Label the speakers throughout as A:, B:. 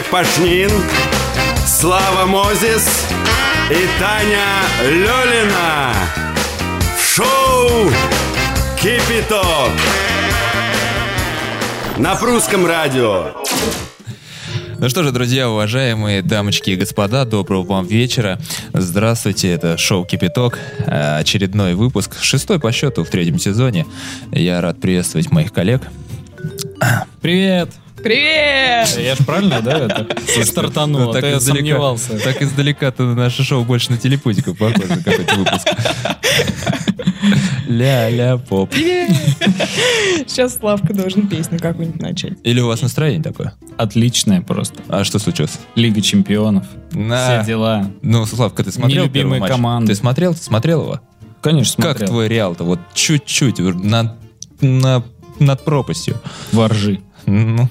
A: Человек Пашнин, Слава Мозис и Таня Лёлина. В Шоу «Кипяток» на прусском радио.
B: Ну что же, друзья, уважаемые дамочки и господа, доброго вам вечера. Здравствуйте, это шоу «Кипяток», э, очередной выпуск, шестой по счету в третьем сезоне. Я рад приветствовать моих коллег.
C: Привет!
D: Привет!
C: Я ж правильно, да, это стартанул, а то я
B: издалека-
C: сомневался.
B: так издалека-то наше шоу больше на телепузиков похоже, какой-то выпуск. Ля-ля-поп.
D: Сейчас Славка должен песню какую-нибудь начать.
B: Или у вас настроение такое?
C: Отличное просто.
B: А что случилось?
C: Лига чемпионов.
B: На.
C: Все дела.
B: Ну, Славка, ты смотрел
C: Нелюбимые
B: первый матч?
C: команды.
B: Ты смотрел? Ты смотрел его?
C: Конечно,
B: Как
C: смотрел.
B: твой Реал-то? Вот чуть-чуть, над, на- над пропастью.
C: Воржи.
B: Ну,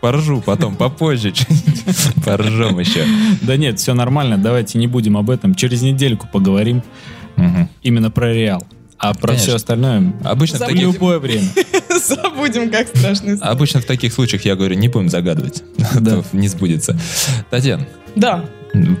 B: поржу потом, попозже. Поржем еще.
C: Да нет, все нормально, давайте не будем об этом. Через недельку поговорим именно про Реал. А про
B: Конечно.
C: все остальное
B: Обычно в,
C: в
D: Забудем.
B: таких,
C: любое время.
D: Забудем, как страшный сон.
B: обычно в таких случаях я говорю, не будем загадывать.
C: Да.
B: Не сбудется. Татьяна,
D: Да,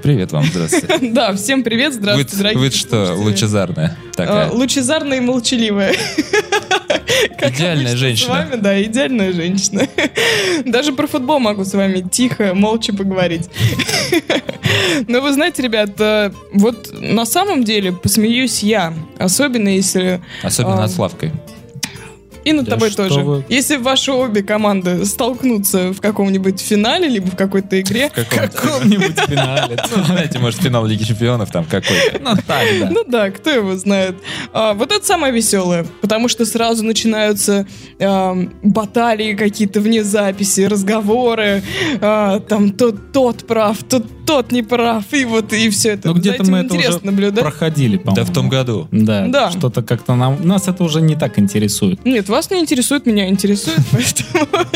B: привет вам, здравствуйте.
D: да, всем привет, здравствуйте, дорогие
B: вы что, лучезарная
D: А,
B: такая?
D: Лучезарная и молчаливая.
B: Идеальная женщина.
D: С вами, да, идеальная женщина. Даже про футбол могу с вами тихо, молча поговорить. Но вы знаете, ребят, э, вот на самом деле посмеюсь я. Особенно если...
B: Особенно
D: а,
B: над Славкой.
D: И над
C: Да
D: тобой тоже.
C: вы.
D: Если ваши обе команды столкнутся в каком-нибудь финале, либо в какой-то игре,
B: В
C: каком-нибудь финале.
B: Ну, знаете, может, финал Лиги Чемпионов там какой-то.
C: Ну так, да.
D: Ну да, кто его знает. А, вот это самое веселое, потому что сразу начинаются ам, баталии какие-то вне записи, разговоры, а, там тот, тот прав, тот, тот не прав, и вот и все это.
C: Ну где-то мы это
D: интересно
C: уже
D: наблюдать.
C: проходили, по-моему.
B: Да в том году.
C: Да,
D: Да.
C: что-то как-то нам... Нас это уже не так интересует.
D: Нет, вас не интересует, меня интересует, поэтому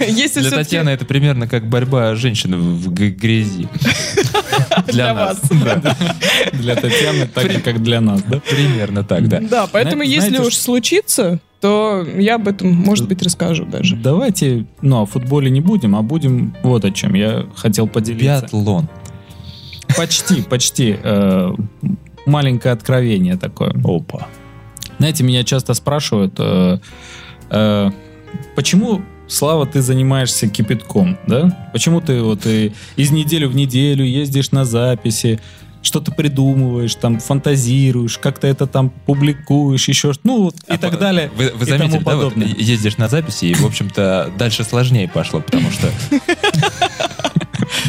D: если
B: Для Татьяны это примерно как борьба женщин в грязи.
D: для
B: нас.
C: Для Татьяны так же, как для нас, да?
B: Примерно так, да.
D: Да, поэтому если уж случится, то я об этом, может быть, расскажу даже.
C: Давайте, ну, о футболе не будем, а будем вот о чем. Я хотел поделиться.
B: Биатлон.
C: Почти, почти. э, маленькое откровение такое.
B: Опа.
C: Знаете, меня часто спрашивают, э, э, почему, Слава, ты занимаешься кипятком, да? Почему ты вот и из недели в неделю ездишь на записи, что-то придумываешь, там фантазируешь, как-то это там публикуешь, еще что ну вот и
B: А
C: так
B: по-
C: далее.
B: Вы, вы
C: и
B: заметили,
C: тому
B: да, вот ездишь на записи, и, в общем-то, дальше сложнее пошло, потому что...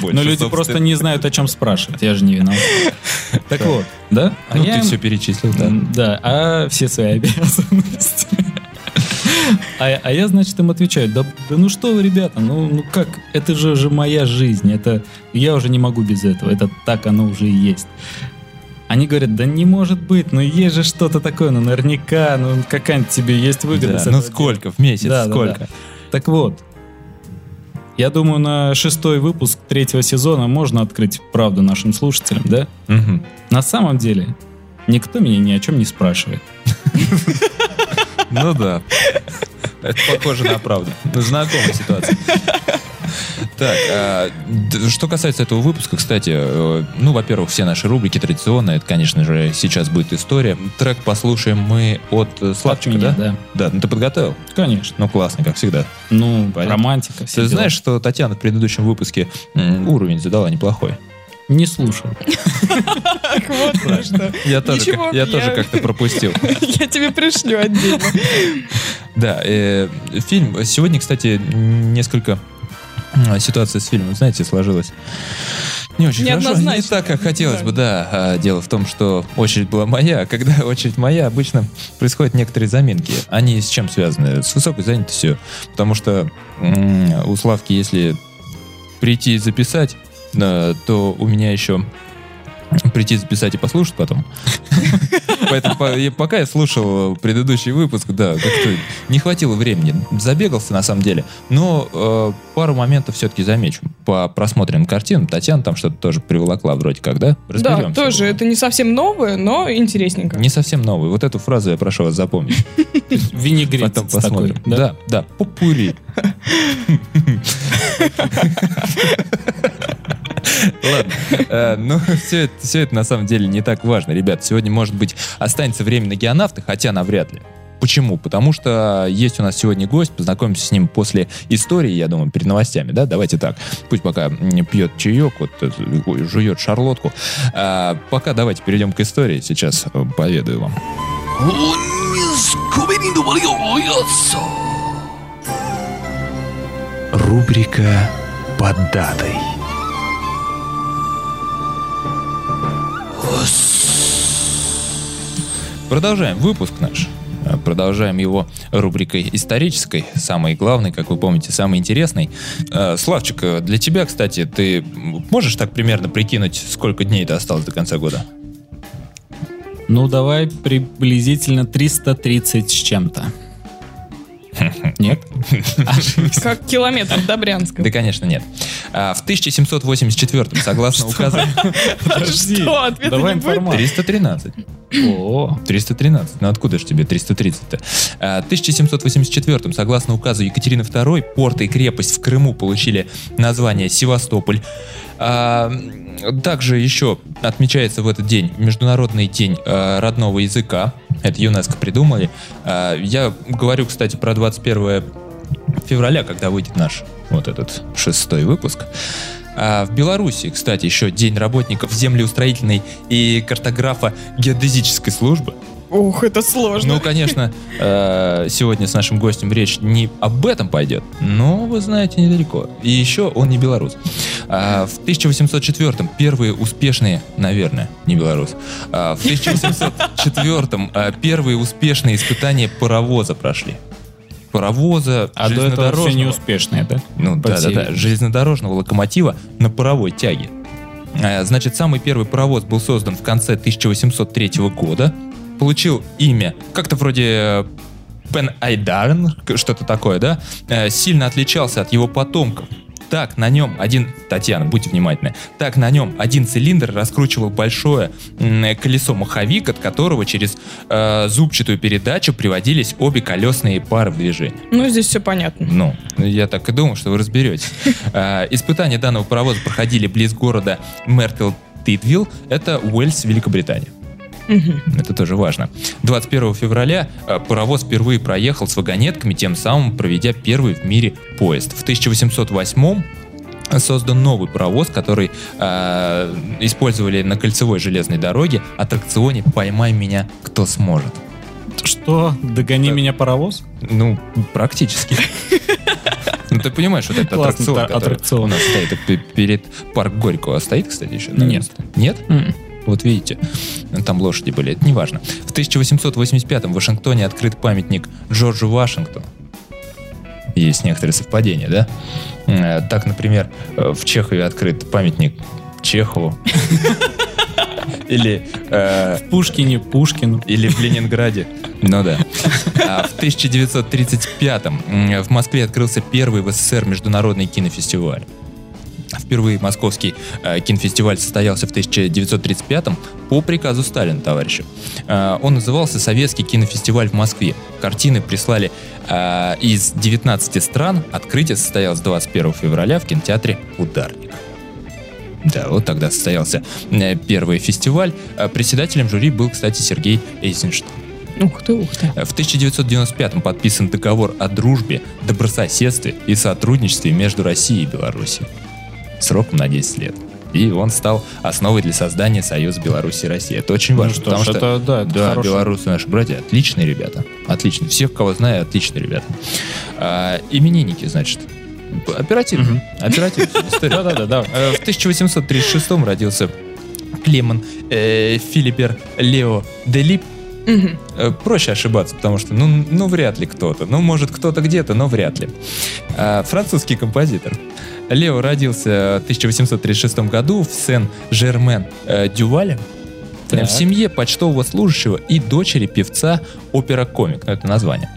C: Но люди просто не знают, о чем спрашивать. Я же не виноват. Так вот, да? А
B: Ну, ты все перечислил, да.
C: Да, а все свои обязанности. А, а я, значит, им отвечаю, да, да ну что вы, ребята, ну, ну как, это же, же моя жизнь, это я уже не могу без этого, это так оно уже и есть. Они говорят, да не может быть, ну есть же что-то такое, ну наверняка, ну какая-нибудь тебе есть выгода.
B: Да, Ну сколько в месяц,
C: Да, да,
B: сколько?
C: да. Так вот, я думаю, на шестой выпуск третьего сезона можно открыть правду нашим слушателям, да?
B: Мгм.
C: На самом деле, никто меня ни о чем не спрашивает.
B: Ну да. Это похоже на правду. Знакомая ситуация. Так, а, что касается этого выпуска, кстати, э, ну, во-первых, все наши рубрики традиционные, это, конечно же, сейчас будет история. Трек послушаем мы от э, Славчика,
C: меня,
B: да?
C: да.
B: Да, ну ты подготовил?
C: Конечно.
B: Ну, классно, как всегда.
C: Ну,
B: Понятно.
C: романтика. все
B: Ты
C: дела.
B: знаешь, что Татьяна в предыдущем выпуске уровень задала неплохой?
C: Не слушал.
D: Вот про что.
B: Я тоже, как-то пропустил.
D: Я тебе пришлю отдельно.
B: Да, э, фильм. Сегодня, кстати, несколько ситуация с фильмом, знаете, сложилась. Не очень хорошо, не так, как хотелось
D: Да.
B: бы, да. А, Дело в том, что очередь была моя, а когда очередь моя, обычно происходят некоторые заминки. Они с чем связаны? С высокой занятостью. Потому что м, у Славки, если прийти и записать, то у меня еще прийти записать и послушать потом. Поэтому пока я слушал предыдущий выпуск, да, как-то не хватило времени. Забегался на самом деле. Но э, пару моментов все-таки замечу. По просмотренным картинам Татьяна там что-то тоже приволокла вроде как, да?
D: Да, тоже. Это не совсем новое, но интересненько.
B: Не совсем новый. Вот эту фразу я прошу вас запомнить.
C: Винегрет
B: Потом
C: такой,
B: посмотрим. Да, да, попури. Ладно, э, ну все это, все это на самом деле не так важно, ребят. Сегодня, может быть, останется время на геонавты, хотя навряд ли. Почему? Потому что есть у нас сегодня гость, познакомимся с ним после истории, я думаю, перед новостями, да? Давайте так. Пусть пока пьет чаек, вот э, жует шарлотку. А, пока давайте перейдем к истории, сейчас э, поведаю вам.
E: Рубрика «Под датой».
B: Продолжаем выпуск наш. Э, Продолжаем его рубрикой исторической, самой главной, как вы помните, самой интересной. Э, Славчик, э, для тебя, кстати, ты можешь так примерно прикинуть, сколько дней это осталось до конца года?
C: Ну, давай приблизительно 330 с чем-то. Нет?
D: Как километр до Брянска.
B: Да, конечно, нет. А, В 1784 согласно указу...
D: Что? Ответа
C: Давай
D: не будет?
C: информацию.
B: 313.
C: О,
B: 313. Ну откуда же тебе 330-то? А, В 1784 согласно указу Екатерины II, порт и крепость в Крыму получили название Севастополь. А, Также еще отмечается в этот день Международный день а, родного языка. Это ЮНЕСКО придумали. А, Я говорю, кстати, про 21 февраля, когда выйдет наш вот этот шестой выпуск. А в Беларуси, кстати, еще День работников землеустроительной и картографа геодезической службы.
D: Ух, это сложно.
B: Ну, конечно, э, сегодня с нашим гостем речь не об этом пойдет, но, вы знаете, недалеко. И еще он не белорус. А, в 1804-м первые успешные, наверное, не белорус, а, в 1804-м а, первые успешные испытания паровоза прошли. Паровоза,
C: а до этого все
B: железнодорожного.
C: неуспешные, да?
B: Ну
C: По
B: да,
C: всей
B: да, да,
C: видимости.
B: железнодорожного локомотива на паровой тяге. Э, Значит, самый первый паровоз был создан в конце 1803 года. Получил имя как-то вроде э, Пен Айдарен, к- что-то такое, да? Э, Сильно отличался от его потомков. Так, на нем один... Татьяна, будьте внимательны. Так, на нем один цилиндр раскручивал большое м, колесо-маховик, от которого через э, зубчатую передачу приводились обе колесные пары в движение.
D: Ну, здесь все понятно.
B: Ну, я так и думал, что вы разберетесь. Испытания данного паровоза проходили близ города Мертл Титвилл, это Уэльс, Великобритания. Это тоже важно. 21 февраля а, паровоз впервые проехал с вагонетками, тем самым проведя первый в мире поезд. В 1808 создан новый паровоз, который а, использовали на кольцевой железной дороге, аттракционе «Поймай меня, кто сможет».
C: Что? Догони
B: Так.
C: меня паровоз?
B: Ну, практически. Ну, ты понимаешь, вот этот аттракцион, который у нас стоит пе- перед парк Горького, стоит, кстати, еще?
C: Нет.
B: Нет?
C: М.
B: Вот видите, там лошади были, это не важно. В 1885 в Вашингтоне открыт памятник Джорджу Вашингтону. Есть некоторые совпадения, да? Э, Так, например, э, в Чехове открыт памятник Чехову. Или э,
C: В Пушкине, Пушкину.
B: или в Ленинграде. Ну да. А в 1935-м м, в Москве открылся первый в СССР международный кинофестиваль. Впервые московский э, кинофестиваль состоялся в 1935-м по приказу Сталина, товарищи. Э, он назывался «Советский кинофестиваль в Москве». Картины прислали э, из 19 стран. Открытие состоялось 21 февраля в кинотеатре «Ударник». Да, вот тогда состоялся э, первый фестиваль. Э, Председателем жюри был, кстати, Сергей Эйзенштейн.
D: Ух ты, ух ты.
B: В 1995 подписан договор о дружбе, добрососедстве и сотрудничестве между Россией и Белоруссией. Сроком на 10 лет. И он стал основой для создания Союза Беларуси и России. Это очень важно,
C: Ну что
B: потому
C: ж,
B: что
C: это, да, это
B: да, белорусы наши братья отличные ребята. Отличные. Всех, кого знаю, отличные ребята. А, именинники, значит. Оперативно. Оперативно. История.
C: Да-да-да.
B: Э, В 1836 родился Клемон э, Филиппер Лео Делип. Э, Проще ошибаться, потому что, ну, ну, вряд ли кто-то. Ну, может, кто-то где-то, но вряд ли. А, Французский композитор. Лео родился в 1836 году в Сен-Жермен-Дювале.
C: Так.
B: В семье почтового служащего и дочери певца опера-комик. Ну, это название.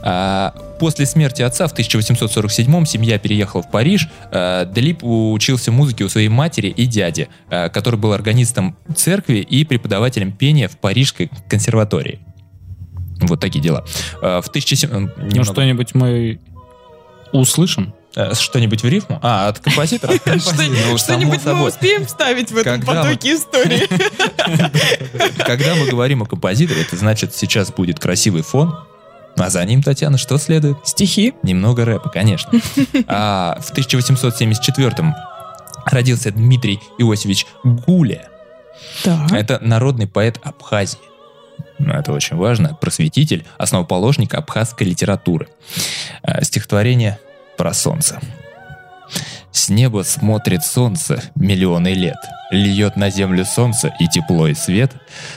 B: А, После смерти отца в 1847 семья переехала в Париж. А, Делип учился музыке у своей матери и дяди, а, который был органистом церкви и преподавателем пения в Парижской консерватории. Вот такие дела. А, В 1700...
C: Ну, что-нибудь мы услышим?
B: Э, Что-нибудь в рифму? А, от композитора?
D: Что-
B: Ну,
D: Что-нибудь мы успеем вставить в этом потоке истории?
B: Когда мы говорим о композиторе, это значит, сейчас будет красивый фон, а за ним, Татьяна, что следует?
D: Стихи.
B: Немного рэпа, конечно. А в 1874 родился Дмитрий Иосифович Гуля.
D: Так.
B: Это народный поэт Абхазии. Ну, Это очень важно. Просветитель, основоположник абхазской литературы. А, Стихотворение про солнце. С неба смотрит солнце миллионы лет. Льет на землю солнце и тепло и свет.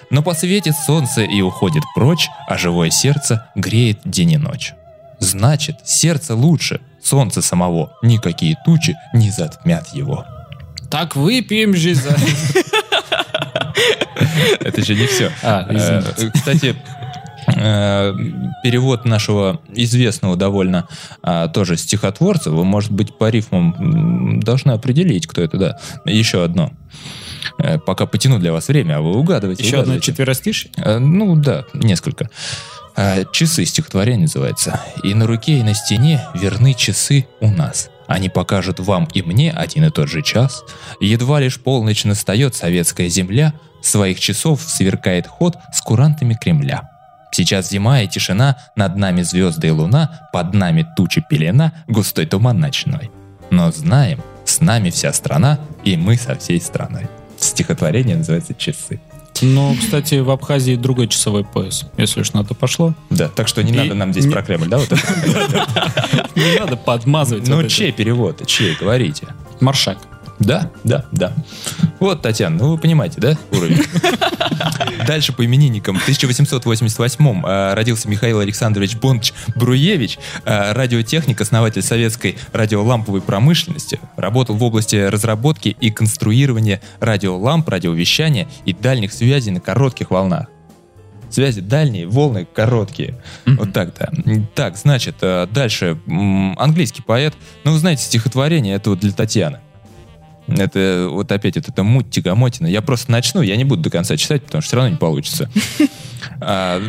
B: Но посветит солнце и уходит прочь, а живое сердце греет день и ночь. Значит, сердце лучше солнца самого. Никакие тучи не затмят его.
C: Так выпьем же за...
B: Это же не все.
C: А.
B: Э, Кстати, перевод нашего известного довольно а, тоже стихотворца, вы, может быть, по рифмам должны определить, кто это, да. Еще одно. Э, Пока потяну для вас время, а вы угадываете.
C: Еще одно
B: угадываете.
C: четверостишье?
B: Э, Ну да, несколько. Часы стихотворение называется. И на руке, и на стене верны часы у нас. Они покажут вам и мне один и тот же час. Едва лишь полночь настает советская земля, своих часов сверкает ход с курантами Кремля. Сейчас зима и тишина, над нами звезды и луна, под нами тучи пелена, густой туман ночной. Но знаем, с нами вся страна, и мы со всей страной. Стихотворение называется «Часы».
C: Ну, кстати, в Абхазии другой часовой пояс, если уж на то пошло.
B: Да, так что не
C: И
B: надо нам здесь
C: не-
B: про Кремль, да?
C: Не надо подмазывать.
B: Ну, чей перевод? Чей? Говорите.
C: Маршак.
B: Да, да, да. Вот, Татьяна, ну вы понимаете, да, уровень? Дальше по именинникам. В 1888 э, родился Михаил Александрович Бондч Бруевич, э, радиотехник, основатель советской радиоламповой промышленности. Работал в области разработки и конструирования радиоламп, радиовещания и дальних связей на коротких волнах. Связи дальние, волны короткие. Вот так, да. Так, значит, э, дальше. Английский поэт. Ну, вы знаете, стихотворение это вот для Татьяны. Это вот опять вот это муть тягомотина. Я просто начну, я не буду до конца читать, потому что все равно не получится. А,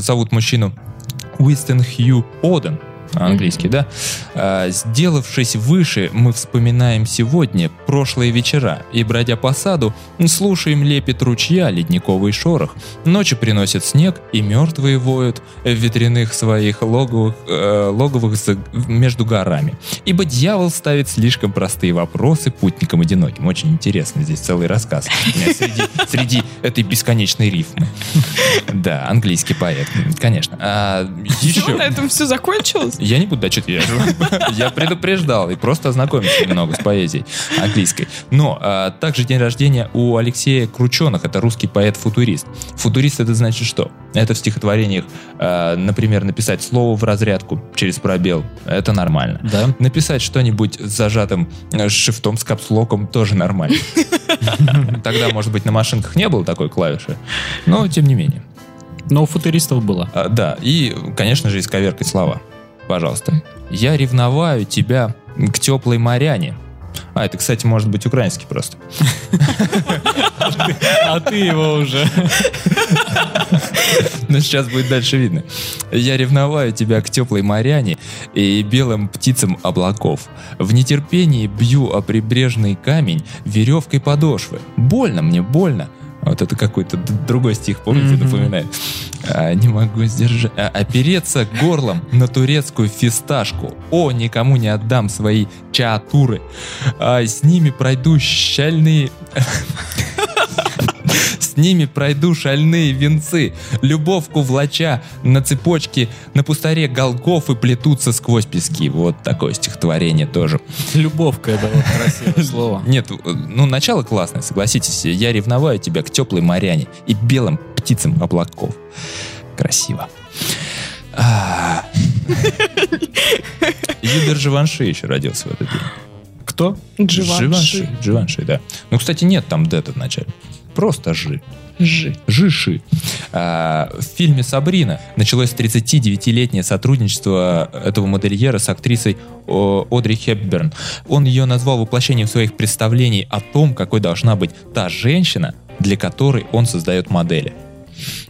B: Зовут мужчину Уистон Хью Оден. Английский, да? А, Сделавшись выше, мы вспоминаем сегодня прошлые вечера и, бродя по саду, слушаем лепет ручья, ледниковый шорох. Ночи приносят снег, и мертвые воют в ветряных своих логовых, э, логовых за- между горами. Ибо дьявол ставит слишком простые вопросы путникам одиноким. Очень интересно, здесь целый рассказ среди, среди этой бесконечной рифмы. Да, английский поэт, конечно. А,
D: Все,
B: еще...
D: на этом все закончилось?
B: Я не буду дочитывать, я, я предупреждал и просто ознакомился немного с поэзией английской. Но а, также день рождения у Алексея Крученых, это русский поэт-футурист. Футурист это значит что? Это в стихотворениях, а, например, написать слово в разрядку через пробел, это нормально.
C: Да.
B: Написать что-нибудь с зажатым э, шрифтом, с капслоком тоже нормально. Тогда, может быть, на машинках не было такой клавиши, но тем не менее.
C: Но у футуристов было.
B: А, да, и, конечно же, исковеркать слова. Пожалуйста. Я ревноваю тебя к теплой моряне. А, это, кстати, может быть украинский просто.
C: А ты его уже.
B: Но сейчас будет дальше видно. Я ревноваю тебя к теплой моряне и белым птицам облаков. В нетерпении бью о прибрежный камень веревкой подошвы. Больно мне, больно. Вот это какой-то другой стих, помните, напоминает. А, не могу сдержать. А, опереться горлом на турецкую фисташку. О, никому не отдам свои чаатуры. А, с ними пройду щальные... С ними пройду шальные венцы. Любовку влача на цепочке на пустаре голгов и плетутся сквозь пески. Вот такое стихотворение тоже.
C: Любовка это вот красивое слово.
B: Нет, ну начало классное, согласитесь. Я ревноваю тебя к теплой моряне и белым птицам облаков. Красиво. А. Юбер Живанши еще родился в этот день.
C: Кто?
D: Дживанши.
B: Живанши, да. Ну, кстати, нет там дета в начале. Просто Жи.
D: Жи.
B: Жиши. А, в фильме «Сабрина» началось 39-летнее сотрудничество этого модельера с актрисой о, Одри Хепберн. Он ее назвал воплощением своих представлений о том, какой должна быть та женщина, для которой он создает модели.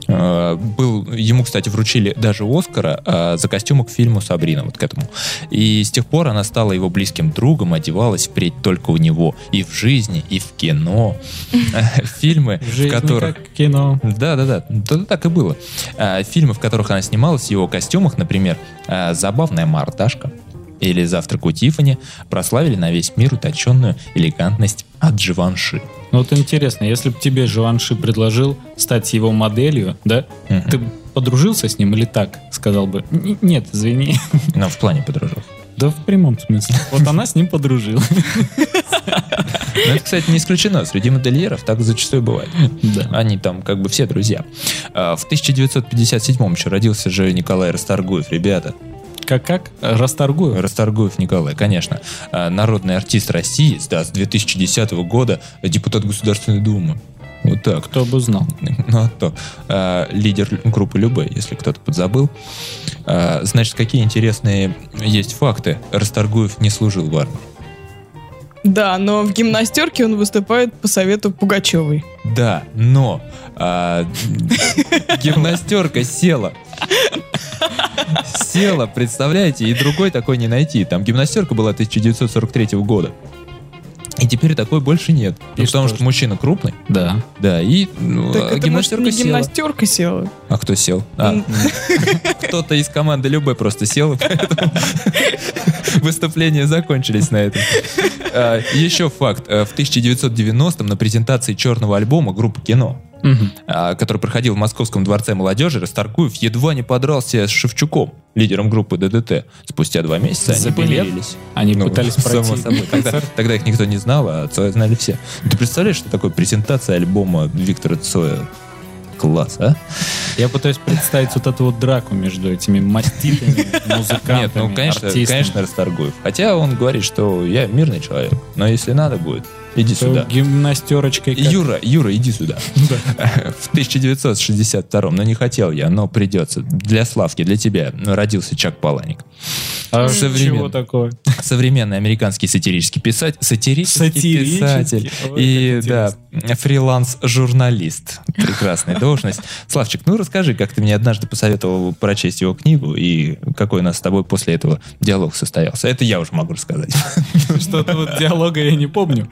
B: А, был, ему, кстати, вручили даже Оскара а, за костюмы к фильму «Сабрина», вот к этому. И с тех пор она стала его близким другом, одевалась впредь только у него и в жизни, и в кино. Фильмы, в которых...
C: кино.
B: Да, да, да, да, так и было. А, фильмы, в которых она снималась, в его костюмах, например, «Забавная мордашка» или «Завтрак у Тиффани», прославили на весь мир утонченную элегантность от Дживанши.
C: Ну вот интересно, если бы тебе Живанши предложил стать его моделью, да,
B: Мгм.
C: ты бы подружился с ним или так? Сказал бы, «Н- нет, извини.
B: Ну, в плане подружил.
C: Да в прямом смысле. Вот она с ним подружилась.
B: Но это, кстати, не исключено. Среди модельеров так зачастую бывает.
C: Да.
B: Они там как бы все друзья. А, В 1957 еще родился же Николай Расторгуев. Ребята,
C: Как-как? Расторгую.
B: Расторгуев Николай, конечно. А, Народный артист России, да, с 2010 года депутат Государственной Думы. Вот так.
C: Кто бы знал.
B: Ну, а то. А, лидер группы Любэ, если кто-то подзабыл. А, значит, какие интересные есть факты. Расторгуев не служил в армии.
D: Да, но в гимнастерке он выступает по совету Пугачевой.
B: Да, но а, гимнастерка села. Села, представляете, и другой такой не найти. Там гимнастерка была 1943 года. И теперь такой больше нет. Ну,
C: И
B: потому
C: что
B: что мужчина крупный,
C: Да.
B: да, и ну,
D: Так
B: а
D: это, может,
B: гимнастерка
D: не
B: села.
D: гимнастерка села?
B: А кто сел? А,
D: М.
B: кто-то из команды Любэ просто сел, и поэтому выступления закончились на этом. А, Еще факт. А, В 1990-м на презентации черного альбома группы «Кино», А, который проходил в Московском дворце молодежи, Расторгуев едва не подрался с Шевчуком, лидером группы ДДТ. Спустя два месяца они
C: билет?
B: помирились.
C: Они
B: Ну,
C: пытались пройти
B: собой. Тогда, тогда их никто не знал, а Цоя знали все. Ты представляешь, что такое презентация альбома Виктора Цоя? Класс, а?
C: Я пытаюсь представить вот эту вот драку между этими маститами, музыкантами,
B: Нет, ну, конечно,
C: артистами.
B: конечно, Расторгуев. Хотя он говорит, что я мирный человек, но если надо будет, иди сюда.
C: Гимнастерочкой как-
B: Юра, Юра, иди сюда. В 1962 но не хотел я, но придется. Для Славки, для тебя родился Чак Паланик.
C: А
B: современ-
C: чего такое?
B: Современный американский сатирический писатель, сатирический,
C: Сатирический?
B: писатель
C: Ой,
B: и да, фриланс-журналист. Прекрасная должность. Славчик, ну расскажи, как ты мне однажды посоветовал прочесть его книгу и какой у нас с тобой после этого диалог состоялся. Это я уже могу рассказать.
C: Что-то вот диалога я не помню.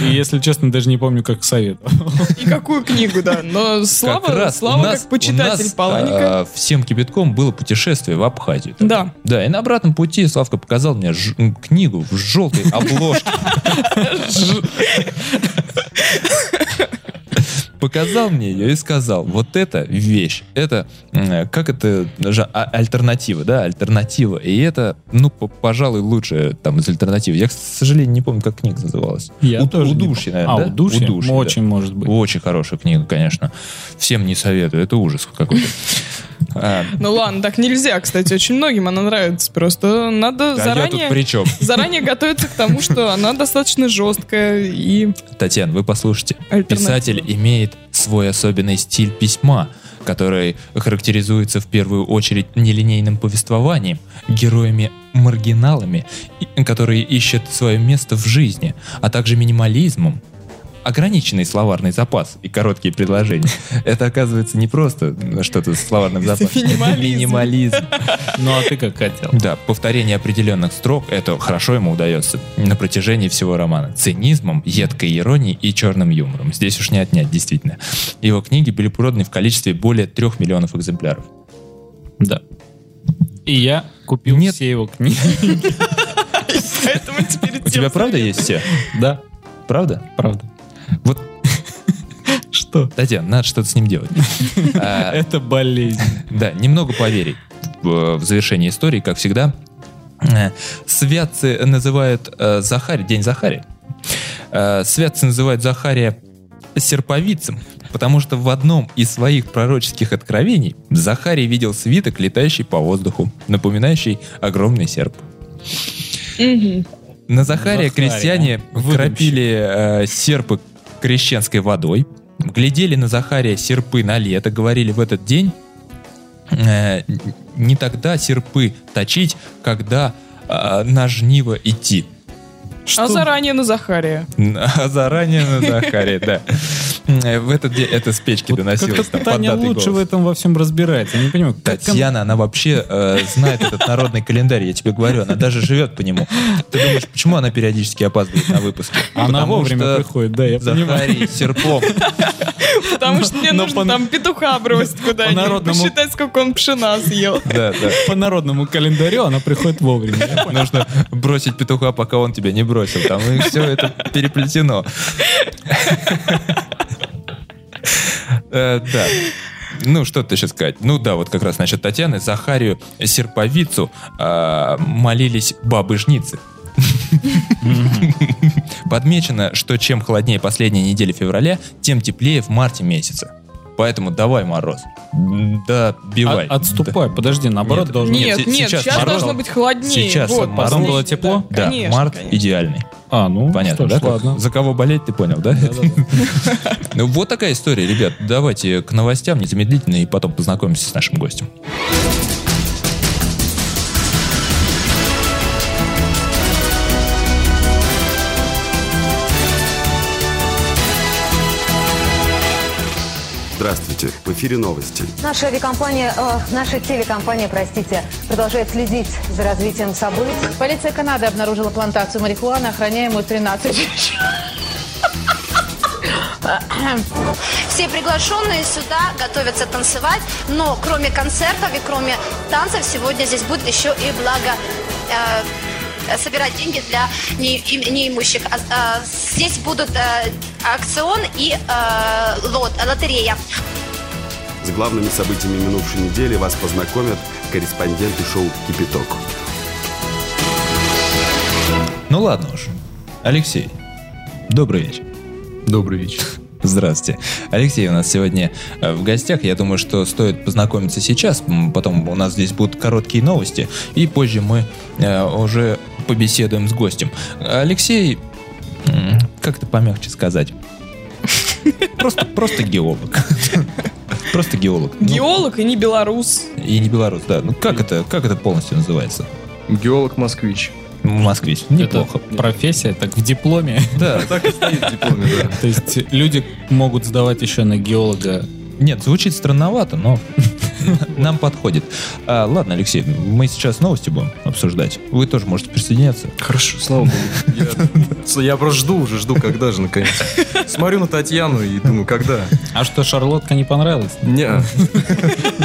C: И, если честно, даже не помню, как советовал.
D: И какую книгу, да. Но Слава,
B: Как раз
D: Слава
B: нас-
D: как почитатель
B: нас,
D: Паланика.
B: а, всем кипятком было путешествие в Абхазию.
D: Да.
B: Да, и на обратном пути Славка показал мне ж- книгу в желтой обложке. Показал мне ее и сказал, вот это вещь, это, м, как это, а- альтернатива, да, альтернатива. И это, ну, по- пожалуй, лучшее там из альтернатив. Я, к сожалению, не помню, как книга называлась.
C: Я
B: У-
C: тоже не
B: Удушье,
C: помню.
B: наверное,
C: А,
B: да?
C: удушье?
B: Удушье, да.
C: Очень может быть.
B: Очень хорошая книга, конечно. Всем не советую, это ужас какой-то. А,
D: Ну ладно, так нельзя, кстати, очень многим она нравится. Просто надо
B: а я тут
D: заранее,
B: при чем?
D: заранее готовиться к тому, что она достаточно жесткая и
B: Татьяна, вы послушайте. Писатель имеет свой особенный стиль письма, который характеризуется в первую очередь нелинейным повествованием, героями-маргиналами, которые ищут свое место в жизни, а также минимализмом, ограниченный словарный запас и короткие предложения. Это, оказывается, не просто что-то с словарным запасом. Это
D: минимализм.
C: Ну, а ты как хотел?
B: Да, повторение определенных строк, это хорошо ему удается на протяжении всего романа. Цинизмом, едкой иронией и черным юмором. Здесь уж не отнять, действительно. Его книги были проданы в количестве более трех миллионов экземпляров.
C: Да. И я купил
B: Нет.
C: все его книги.
D: поэтому теперь
B: У тебя правда есть все?
C: Да,
B: Правда?
C: правда. Что?
B: Татьяна, надо что-то с ним делать. А,
C: Это болезнь.
B: Да, немного поверий в, завершении истории, как всегда. Э, Святцы называют э, Захария, День Захария. Э, Святцы называют Захария серповицем, потому что в одном из своих пророческих откровений Захарий видел свиток, летающий по воздуху, напоминающий огромный серп. На Захария
C: Захария,
B: крестьяне
C: выдумщик.
B: кропили э, серпы крещенской водой, глядели на Захария серпы на лето, говорили в этот день э, не тогда серпы точить, когда э, на жниво идти.
D: А заранее на Захария.
B: А заранее на Захария, да. В этот день это с печки
C: Вот
B: доносилось.
C: как-то Таня лучше в
B: голос.
C: этом во всем разбирается. Я не понимаю, как она-
B: Татьяна, она вообще э, знает этот народный календарь, я тебе говорю, она даже живет по нему. Ты думаешь, почему она периодически опаздывает на выпуски?
C: Она
B: Потому
C: вовремя
B: что
C: приходит, да, я понимаю.
B: Захарий серпом.
D: Потому что мне
C: но
D: нужно там петуха бросить куда-нибудь,
C: народному-
D: посчитать, сколько он пшена съел.
B: Да, да.
C: По народному календарю она приходит вовремя.
B: Нужно бросить петуха, пока он тебя не бросил. Там и все это переплетено. Э, Да. Ну, что ты сейчас сказать? Ну да, вот как раз насчет Татьяны, Захарию Серповицу а, молились бабы-жницы. Подмечено, что чем холоднее последняя неделя февраля, тем теплее в марте месяце. Поэтому давай, Мороз, да, бивай.
C: От- Отступай, подожди, наоборот
B: Нет,
C: должно...
D: Нет, нет,
B: сейчас
D: сейчас,
B: мороз.
D: должно быть холоднее.
B: Сейчас
D: вот,
B: мороз.
D: последний,
C: Было тепло?
D: Да,
B: Да,
D: конечно,
B: март
D: конечно.
B: идеальный.
C: А, ну,
B: Понятно,
C: что
B: да?
C: ладно.
B: За кого болеть, ты понял, да? Ну, вот такая история, ребят. Давайте к новостям незамедлительно и потом познакомимся с нашим гостем.
A: Здравствуйте, в эфире новости.
F: Наша авиакомпания, э, наша телекомпания, простите, продолжает следить за развитием событий.
G: Полиция Канады обнаружила плантацию марихуаны, охраняемую 13
H: Все приглашенные сюда готовятся танцевать, но кроме концертов и кроме танцев сегодня здесь будет еще и благо э, собирать деньги для не- им- неимущих. А, а, здесь будут э, аукцион и э, лот, лотерея.
A: С главными событиями минувшей недели вас познакомят корреспонденты шоу «Кипяток».
B: Ну ладно уж. Алексей, добрый вечер.
E: Добрый вечер.
B: Здравствуйте. Алексей у нас сегодня э, в гостях. Я думаю, что стоит познакомиться сейчас. Потом у нас здесь будут короткие новости. И позже мы э, уже побеседуем с гостем. Алексей, м, как это помягче сказать? Просто, просто геолог. Просто геолог. Ну,
D: Геолог и не белорус.
B: И не белорус, да. Ну как это, как это полностью называется?
E: Геолог-москвич.
B: Москвич.
C: Это
B: Неплохо.
C: профессия, так в дипломе.
B: Да.
E: Так и стоит в дипломе, да.
C: То есть люди могут сдавать еще на геолога.
B: Нет, звучит странновато, но нам подходит. А, ладно, Алексей, мы сейчас новости будем обсуждать. Вы тоже можете присоединяться.
E: Хорошо, слава богу. Я, я просто жду уже, жду, когда же, наконец. Смотрю на Татьяну и думаю, когда?
C: А что, шарлотка не понравилась?
E: Не,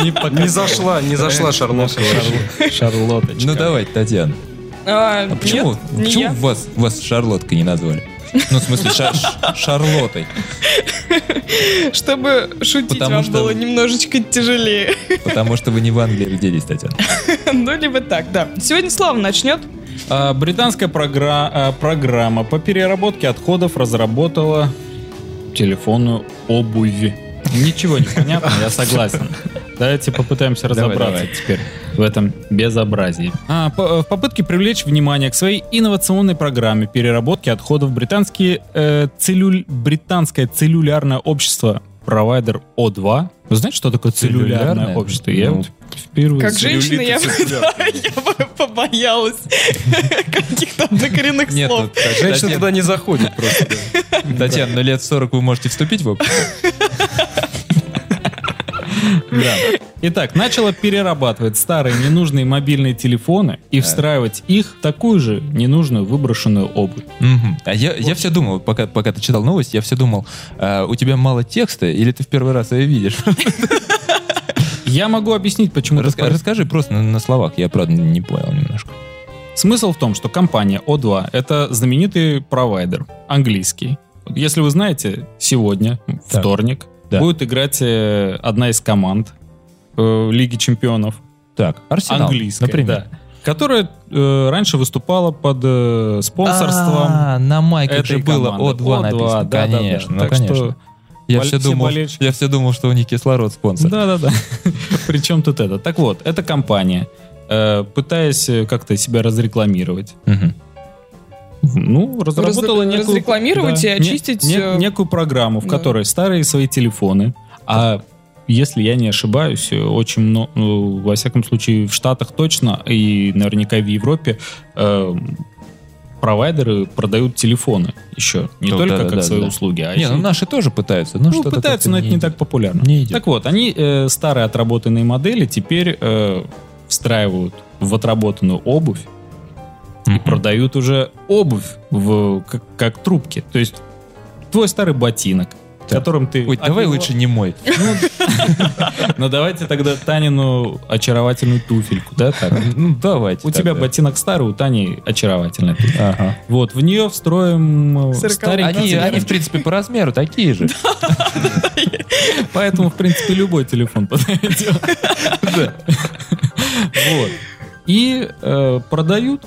C: Не,
E: зашла, не зашла шарлотка.
C: Шарлоточка.
B: Ну давайте, Татьяна.
D: А,
B: А почему,
D: нет,
B: почему вас, вас Шарлоткой не назвали? Ну, в смысле, ша- ш- Шарлотой.
D: Чтобы шутить
B: Потому
D: вам
B: что-
D: было немножечко тяжелее.
B: Потому что вы не в Англии родились, Татьяна.
D: ну, либо так, да. Сегодня Слава начнет.
C: А, Британская програ- а, программа по переработке отходов разработала телефонную обувь. Ничего не понятно, я согласен. Давайте попытаемся
B: Давай,
C: разобраться
B: давай.
C: теперь в этом безобразии. А, по- в попытке привлечь внимание к своей инновационной программе переработки отходов британские, э, целлюль- британское целлюлярное общество провайдер О2. Вы знаете, что такое целлюлярное,
B: Целлюлярное?
C: общество? Я
B: Ну,
C: вот впервые
D: Как женщина я, да, я бы побоялась каких-то однокоренных
B: Нет,
D: слов.
B: ну, Та-
E: Женщина
B: Татьяна,
E: туда не заходит просто. да.
B: Татьяна, ну лет 40 вы можете вступить в общество?
C: Да. Итак, начала перерабатывать старые ненужные мобильные телефоны и встраивать их в такую же ненужную выброшенную обувь.
B: Мгм. А я, я все думал, пока, пока ты читал новость, я все думал, а, у тебя мало текста или ты в первый раз ее видишь?
C: Я могу объяснить, почему
B: Раска- расскажи просто на, на словах, я правда не понял немножко.
C: Смысл в том, что компания O2 — это знаменитый провайдер, английский. Если вы знаете, сегодня, вторник,
B: Да.
C: будет играть э, одна из команд э, Лиги Чемпионов.
B: Так, Арсенал,
C: английская,
B: например.
C: да. Которая э, раньше выступала под э, спонсорством
B: А, на майках
C: этой
B: же было
C: команды.
B: О2
C: O2,
B: написано.
C: да,
B: конечно, ну,
C: Так
B: конечно.
C: что
B: я, все думал, я все думал, что у них кислород спонсор.
C: Да-да-да. Причем тут это? Так вот, эта компания, э, пытаясь э, как-то себя разрекламировать. Ну, разработала
D: Раз-
C: некую...
D: разрекламировать и
C: не-
D: очистить,
C: не-
D: э,
C: некую программу, в
D: да.
C: которой старые свои телефоны, а если я не ошибаюсь, э, очень много, ну, во всяком случае, в Штатах точно, и наверняка в Европе, э, провайдеры продают телефоны еще. Не
B: Ну,
C: только
B: да-да-да,
C: как свои
B: да.
C: услуги, а
B: Не,
C: еще
B: ну наши тоже пытаются. Ну,
C: ну, пытаются, но это не
B: идет.
C: так популярно.
B: Не идет.
C: Так вот, они э, старые отработанные модели теперь э, встраивают в отработанную обувь и продают уже обувь в, как, как трубки. То есть твой старый ботинок, которым ты...
B: Ой, давай
C: него-
B: лучше не мой.
C: Ну давайте тогда Танину очаровательную туфельку, да? Так.
B: Ну, давайте.
C: У тебя ботинок старый, у Тани очаровательная. Вот, в нее встроим э, телефон.
B: они, в принципе, по размеру такие же.
C: Поэтому, в принципе, любой телефон подойдет. Вот. И э, продают.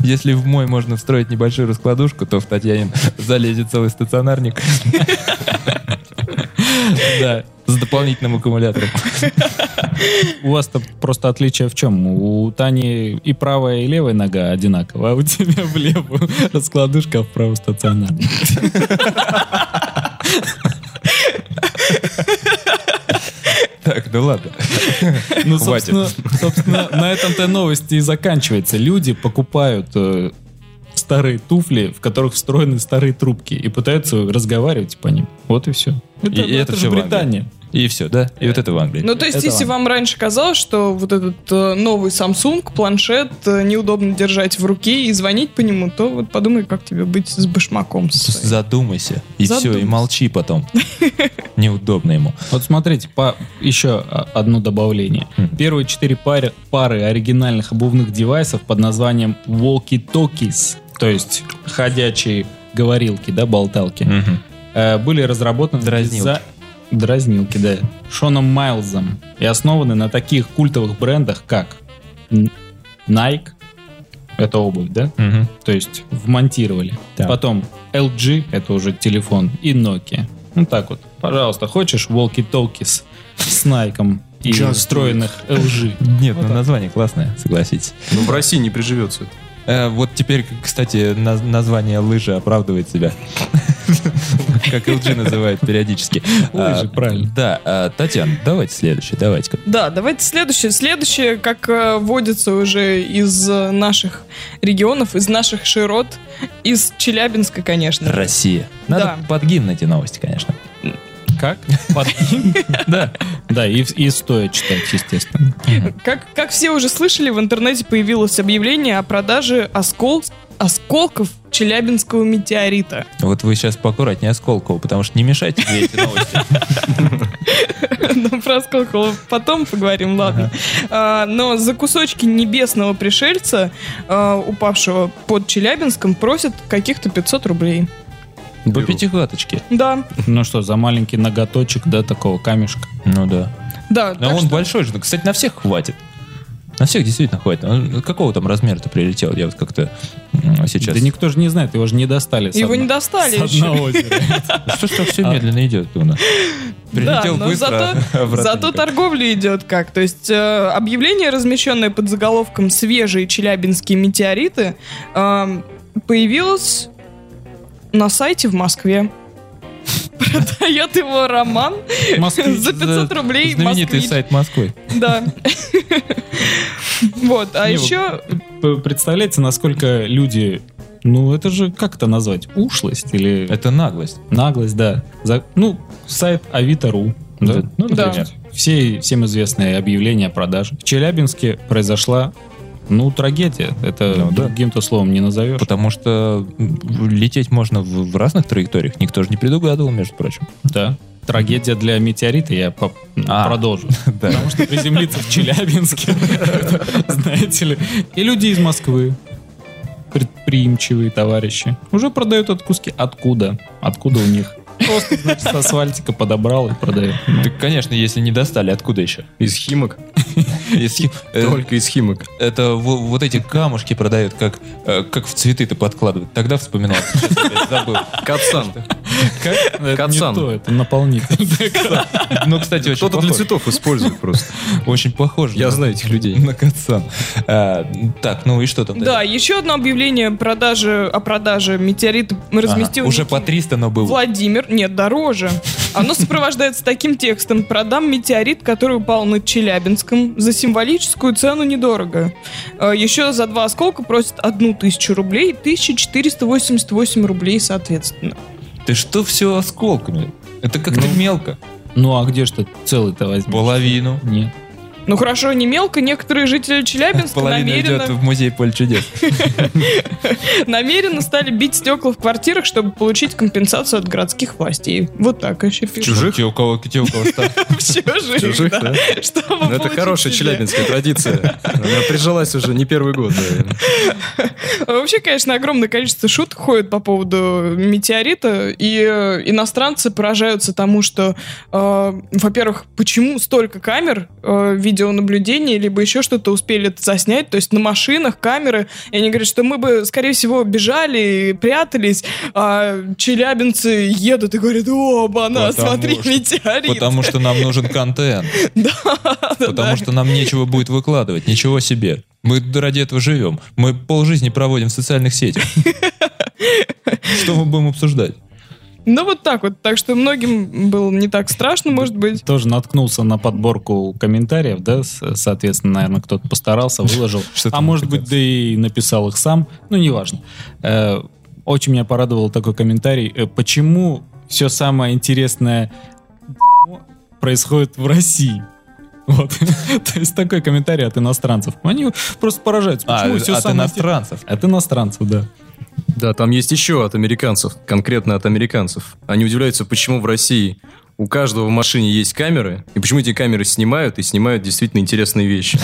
B: Если в мой можно встроить небольшую раскладушку, то в Татьянин залезет целый стационарник. Да, с дополнительным аккумулятором.
C: У вас-то просто отличие в чем? У Тани и правая, и левая нога одинаковая, а у тебя в левую раскладушка, а правую стационарная.
B: Так, ну ладно.
C: Ну, собственно, собственно, на этом-то новости и заканчивается. Люди покупают э, старые туфли, в которых встроены старые трубки, и пытаются разговаривать по ним. Вот и все. Это,
B: И это
C: же
B: всё в.
C: Британия.
B: И все, да? И вот это в Англии.
D: Ну, то есть,
C: Это
D: если вам раньше казалось, что вот этот э, новый Samsung, планшет э, неудобно держать в руке и звонить по нему, то вот подумай, как тебе быть с башмаком со своим.
B: Задумайся. И все, и
D: Задумайся.
B: молчи потом. Неудобно ему.
C: Вот смотрите, по, еще а, одно добавление. Первые четыре пары, пары оригинальных обувных девайсов под названием walkie-talkies, то есть ходячие говорилки, да, болталки, э, были разработаны
B: Дразнилки.
C: Дразнилки, да. Шоном Майлзом. И основаны на таких культовых брендах, как Nike, это обувь, да?
B: Мгм.
C: То есть вмонтировали.
B: Так.
C: Потом LG, это уже телефон, и Nokia. Ну так вот, пожалуйста, хочешь walkie-talkie с, Nike и
A: Just
C: встроенных LG?
B: Нет,
C: Вот
B: ну
C: так.
B: название классное, согласитесь.
E: Но в России не приживется.
B: Э, вот теперь, кстати, наз- название лыжи оправдывает себя. Как LG называют периодически.
C: Лыжи,
B: А,
C: правильно.
B: Да, а, Татьяна, давайте следующее, давайте.
D: Да, давайте следующее. Следующее, как э, водится уже из э, наших регионов, из наших широт, из Челябинска, конечно.
B: Россия. Надо под гимн эти новости, конечно.
C: Как? Под-
B: Да.
C: Да, и, и стоит читать, естественно.
D: Как, как все уже слышали, в интернете появилось объявление о продаже оскол... осколков Челябинского метеорита.
B: Вот вы сейчас поаккуратнее Осколково, потому что не мешайте две эти новости.
D: Ну, про Осколково потом поговорим, ладно. А, но за кусочки небесного пришельца, а, упавшего под Челябинском, просят каких-то 500 рублей.
B: По пятихаточке.
D: Да,
C: Ну что, за маленький ноготочек, да, такого камешка.
B: Ну да.
D: да.
B: Но
D: так
B: он
D: что-
B: большой же. Кстати, на всех хватит. На всех действительно хватит. Он Какого там размера-то прилетел? Я вот как-то сейчас...
C: Да никто же не знает, его же не достали.
D: Его
C: одно-
D: не достали
C: с
D: еще.
C: одного озера.
B: Что ж так все
C: А-
B: медленно идет у нас?
D: Да,
B: Прилетел
D: но
B: быстро,
D: зато,
B: а
D: торговля идет как. То есть э, объявление, размещенное под заголовком «Свежие челябинские метеориты», эм, появилось на сайте в Москве. Продает его Роман
C: Москвич.
D: за 500 рублей
B: Знаменитый
D: москвич.
B: сайт Москвы.
D: Да. Вот, а еще...
C: Представляете, насколько люди... Ну, это же, как это назвать? Ушлость или
B: Это наглость.
C: наглость, да. За- ну, сайт Авито.ру. Да?
B: Ну,
D: Да.
B: например.
C: Все, всем известные объявления о продаже. В Челябинске произошла, ну, трагедия. Это
B: Ну, да.
C: другим-то словом не назовешь.
B: Потому что лететь можно в, в разных траекториях. Никто же не предугадывал, между прочим.
C: Да. Трагедия для метеорита, я по-
B: А.
C: продолжу.
B: Да.
C: Потому что приземлиться в Челябинске, знаете ли. И люди из Москвы, предприимчивые товарищи, уже продают от куски. Откуда? Откуда у них Просто, значит, с асфальтика подобрал и продает.
B: Так, конечно, если не достали, откуда еще?
E: Из химок.
B: Из э,
E: Только из химок.
B: Это во- вот эти камушки продают, как, э, как в цветы-то подкладывают. Тогда вспоминал. Сейчас опять забыл.
E: Кацан.
C: Это наполнитель.
B: Ну, кстати, очень
E: Кто-то для цветов использует просто.
B: Очень похоже.
E: Я
B: на-
E: знаю этих людей.
B: На Кацан. А, Так, ну и что там?
D: Да, еще одно объявление продажи, о продаже метеорита разместил
B: Уже по 300, но было.
D: Владимир, нет, дороже. Оно сопровождается таким текстом. Продам метеорит, который упал над Челябинском. За символическую цену недорого. Э, Еще за два осколка просят одну тысячу рублей, 1488 рублей, соответственно.
B: Ты что все осколками? Это как-то
C: Ну.
B: мелко.
C: Ну, а где ж ты целый-то возьмешь?
B: Половину.
C: Нет.
D: Ну хорошо, не мелко, некоторые жители Челябинска
B: Половина идет
D: намеренно,
B: в музей поле чудес.
D: намеренно стали бить стекла в квартирах, чтобы получить компенсацию от городских властей. Вот так еще пишут.
E: Чужих?
B: Те, у кого, те, у кого
D: чужих,
E: Чужих,
D: да.
E: Ну, это хорошая челябинская традиция. Она прижилась уже не первый год, наверное.
D: Вообще, конечно, огромное количество шуток ходит по поводу метеорита, и э, иностранцы поражаются тому, что, э, во-первых, почему столько камер э, видеонаблюдения, либо еще что-то успели это заснять, то есть на машинах камеры, и они говорят, что мы бы, скорее всего, бежали, прятались, а челябинцы едут и говорят, о, бана, смотри,
B: что-
D: метеорит.
B: Потому что нам нужен контент. Потому что нам нечего будет выкладывать. Ничего себе. Мы ради этого живем. Мы полжизни проводим в социальных сетях. Что мы будем обсуждать?
D: Ну вот так вот, так что многим было не так страшно, может быть.
C: Тоже наткнулся на подборку комментариев, да, соответственно, наверное, кто-то постарался, выложил. А может быть, да и написал их сам, ну, неважно. Э, Очень меня порадовал такой комментарий. э, Почему все самое интересное происходит в России? Вот. То есть такой комментарий от иностранцев. Они просто поражаются.
B: А,
C: Почему все
B: от
C: самое
B: иностранцев.
C: От иностранцев, да.
E: Да, там есть еще от американцев, конкретно от американцев. Они удивляются, почему в России у каждого в машине есть камеры, и почему эти камеры снимают, и снимают действительно интересные вещи.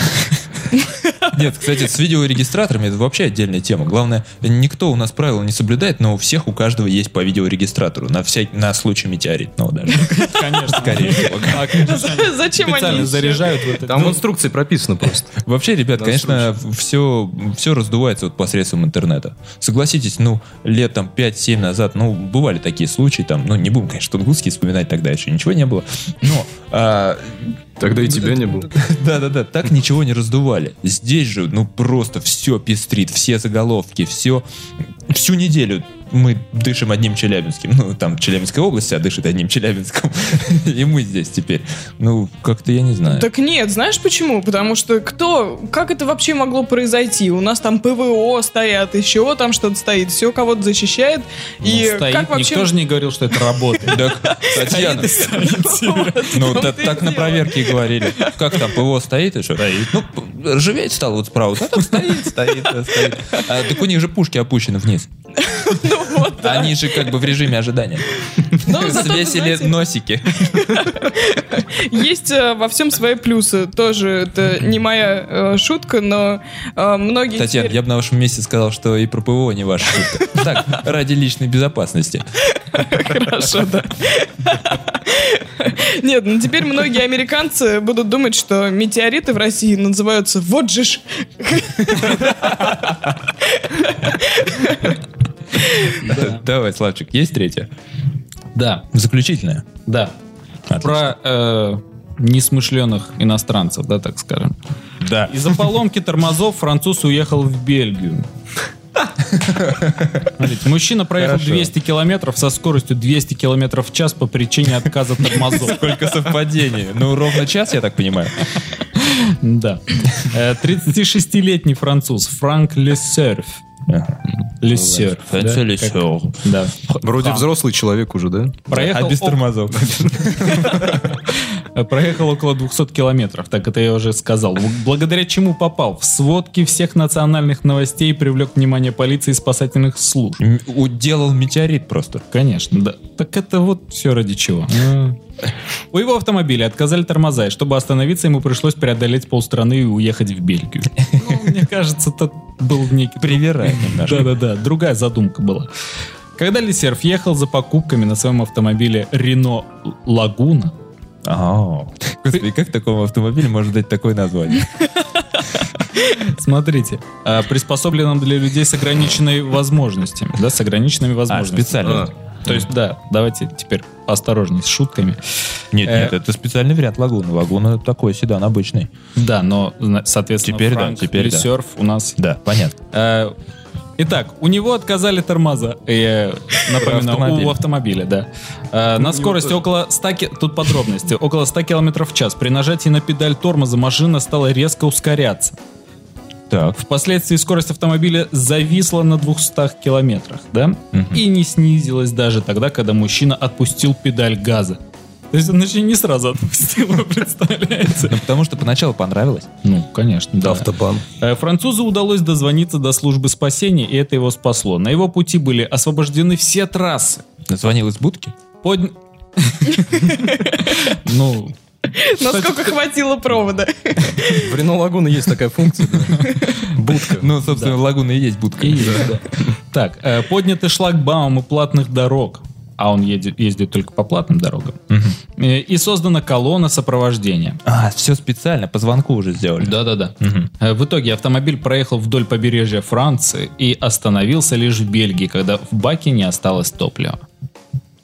B: Нет, кстати, с видеорегистраторами это вообще отдельная тема. Главное, никто у нас правила не соблюдает, но у всех, у каждого есть по видеорегистратору. На, всяк... на случай метеоритного даже.
C: Конечно.
B: Скорее всего.
C: Конечно,
D: Зачем они
C: заряжают в это.
E: Там в
C: Ну,
E: инструкции прописано просто.
B: Вообще, ребят, конечно, все, все раздувается вот посредством интернета. Согласитесь, ну, лет там 5-7 назад, ну, бывали такие случаи, там, ну, не будем, конечно, Тунгусский вспоминать, тогда еще ничего не было. Но, а,
E: Тогда и тебя не было.
B: да-да-да, так ничего не раздували. Здесь же, ну, просто все пестрит, все заголовки, все, всю неделю мы дышим одним Челябинским. Ну, там Челябинская область, а дышит одним Челябинском. И мы здесь теперь. Ну, как-то я не знаю.
D: Так нет, знаешь почему? Потому что кто, как это вообще могло произойти? У нас там ПВО стоят, еще там что-то стоит, все кого-то защищает. и
C: стоит.
D: как вообще...
C: Никто же не говорил, что это работает.
B: Так, Татьяна, ну
D: и
B: так на проверке и говорили. Как там, ПВО стоит и что? Ну, ржаветь стал вот справа. Там стоит, стоит, стоит. А, так у них же пушки опущены вниз.
D: Ну вот, да.
B: Они же как бы в режиме ожидания.
D: Ну,
B: Свесили
D: знаете,
B: носики.
D: Есть э, во всем свои плюсы. Тоже это не моя э, шутка, но э, многие...
B: Татьяна, я бы на вашем месте сказал, что и про ПВО не ваша шутка. Так, ради личной безопасности.
D: Хорошо, да. Нет, ну теперь многие американцы будут думать, что метеориты в России называются вот же ж.
B: Давай, Славчик, есть третья?
C: Да,
B: Заключительная.
C: да. Про э, несмышленых иностранцев, да, так скажем.
B: Да.
C: Из-за поломки тормозов француз уехал в Бельгию. Смотрите, мужчина проехал
B: Хорошо.
C: 200 километров со скоростью 200 километров в час по причине отказа тормозов.
B: Сколько совпадений. Ну, ровно час, я так понимаю.
C: Да. Э, 36-летний француз Франк Лесерф. Лесерф. да,
B: Это
C: как-
B: лесёр.
C: Да.
E: Вроде взрослый человек уже, да?
C: Проехал
B: А без тормозов.
C: Проехал около 200 километров, так это я уже сказал. Благодаря чему попал? В сводки всех национальных новостей привлек внимание полиции и спасательных служб.
B: Уделал метеорит просто.
C: Конечно, да. Так это вот все ради чего. У его автомобиля отказали тормоза, и чтобы остановиться, ему пришлось преодолеть полстраны и уехать в Бельгию. Ну, Мне кажется, тут был некий...
B: Привирает немножко.
C: Да-да-да, другая задумка была. Когда Лисерф ехал за покупками на своем автомобиле Рено Лагуна,
B: Господи, как такому автомобилю может дать такое название?
C: смотрите, э, приспособленном для людей с ограниченной возможностями, да, с ограниченными
B: А,
C: возможностями.
B: специально.
C: То есть, да, давайте теперь осторожней с шутками.
B: Нет,
C: Э,
B: нет, это специальный вариант Лагуна. Лагуна такой седан обычный.
C: Да, но, соответственно,
B: Теперь да,
C: Франк
B: теперь да.
C: У нас
B: Да, понятно.
C: Э, Итак, у него отказали тормоза. Я напоминаю,
B: Автомобиля.
C: у автомобиля, да. Э, на скорости около 100... ки- Тут подробности. Около 100 км в час. При нажатии на педаль тормоза машина стала резко ускоряться.
B: Так.
C: Впоследствии скорость автомобиля зависла на 200 километрах, да?
B: Мгм.
C: И не снизилась даже тогда, когда мужчина отпустил педаль газа. То есть он еще не сразу отпустил, вы представляете?
B: Ну, потому что поначалу понравилось.
C: Ну, конечно, да.
E: Автобан.
C: Э, Французу удалось дозвониться до службы спасения, и это его спасло. На его пути были освобождены все трассы.
B: Звонил из будки.
C: Под... Ну,
D: Насколько хватило провода.
E: В Рено Лагуна есть такая функция. Будка.
B: Ну, собственно, Лагуна и есть будка.
C: Так, э, подняты шлагбаумы платных дорог. А он едет, ездит только по платным дорогам. Э, И создана колонна сопровождения.
B: А, все специально, по звонку уже сделали.
C: Да-да-да. Э, В итоге автомобиль проехал вдоль побережья Франции и остановился лишь в Бельгии, когда в баке не осталось топлива.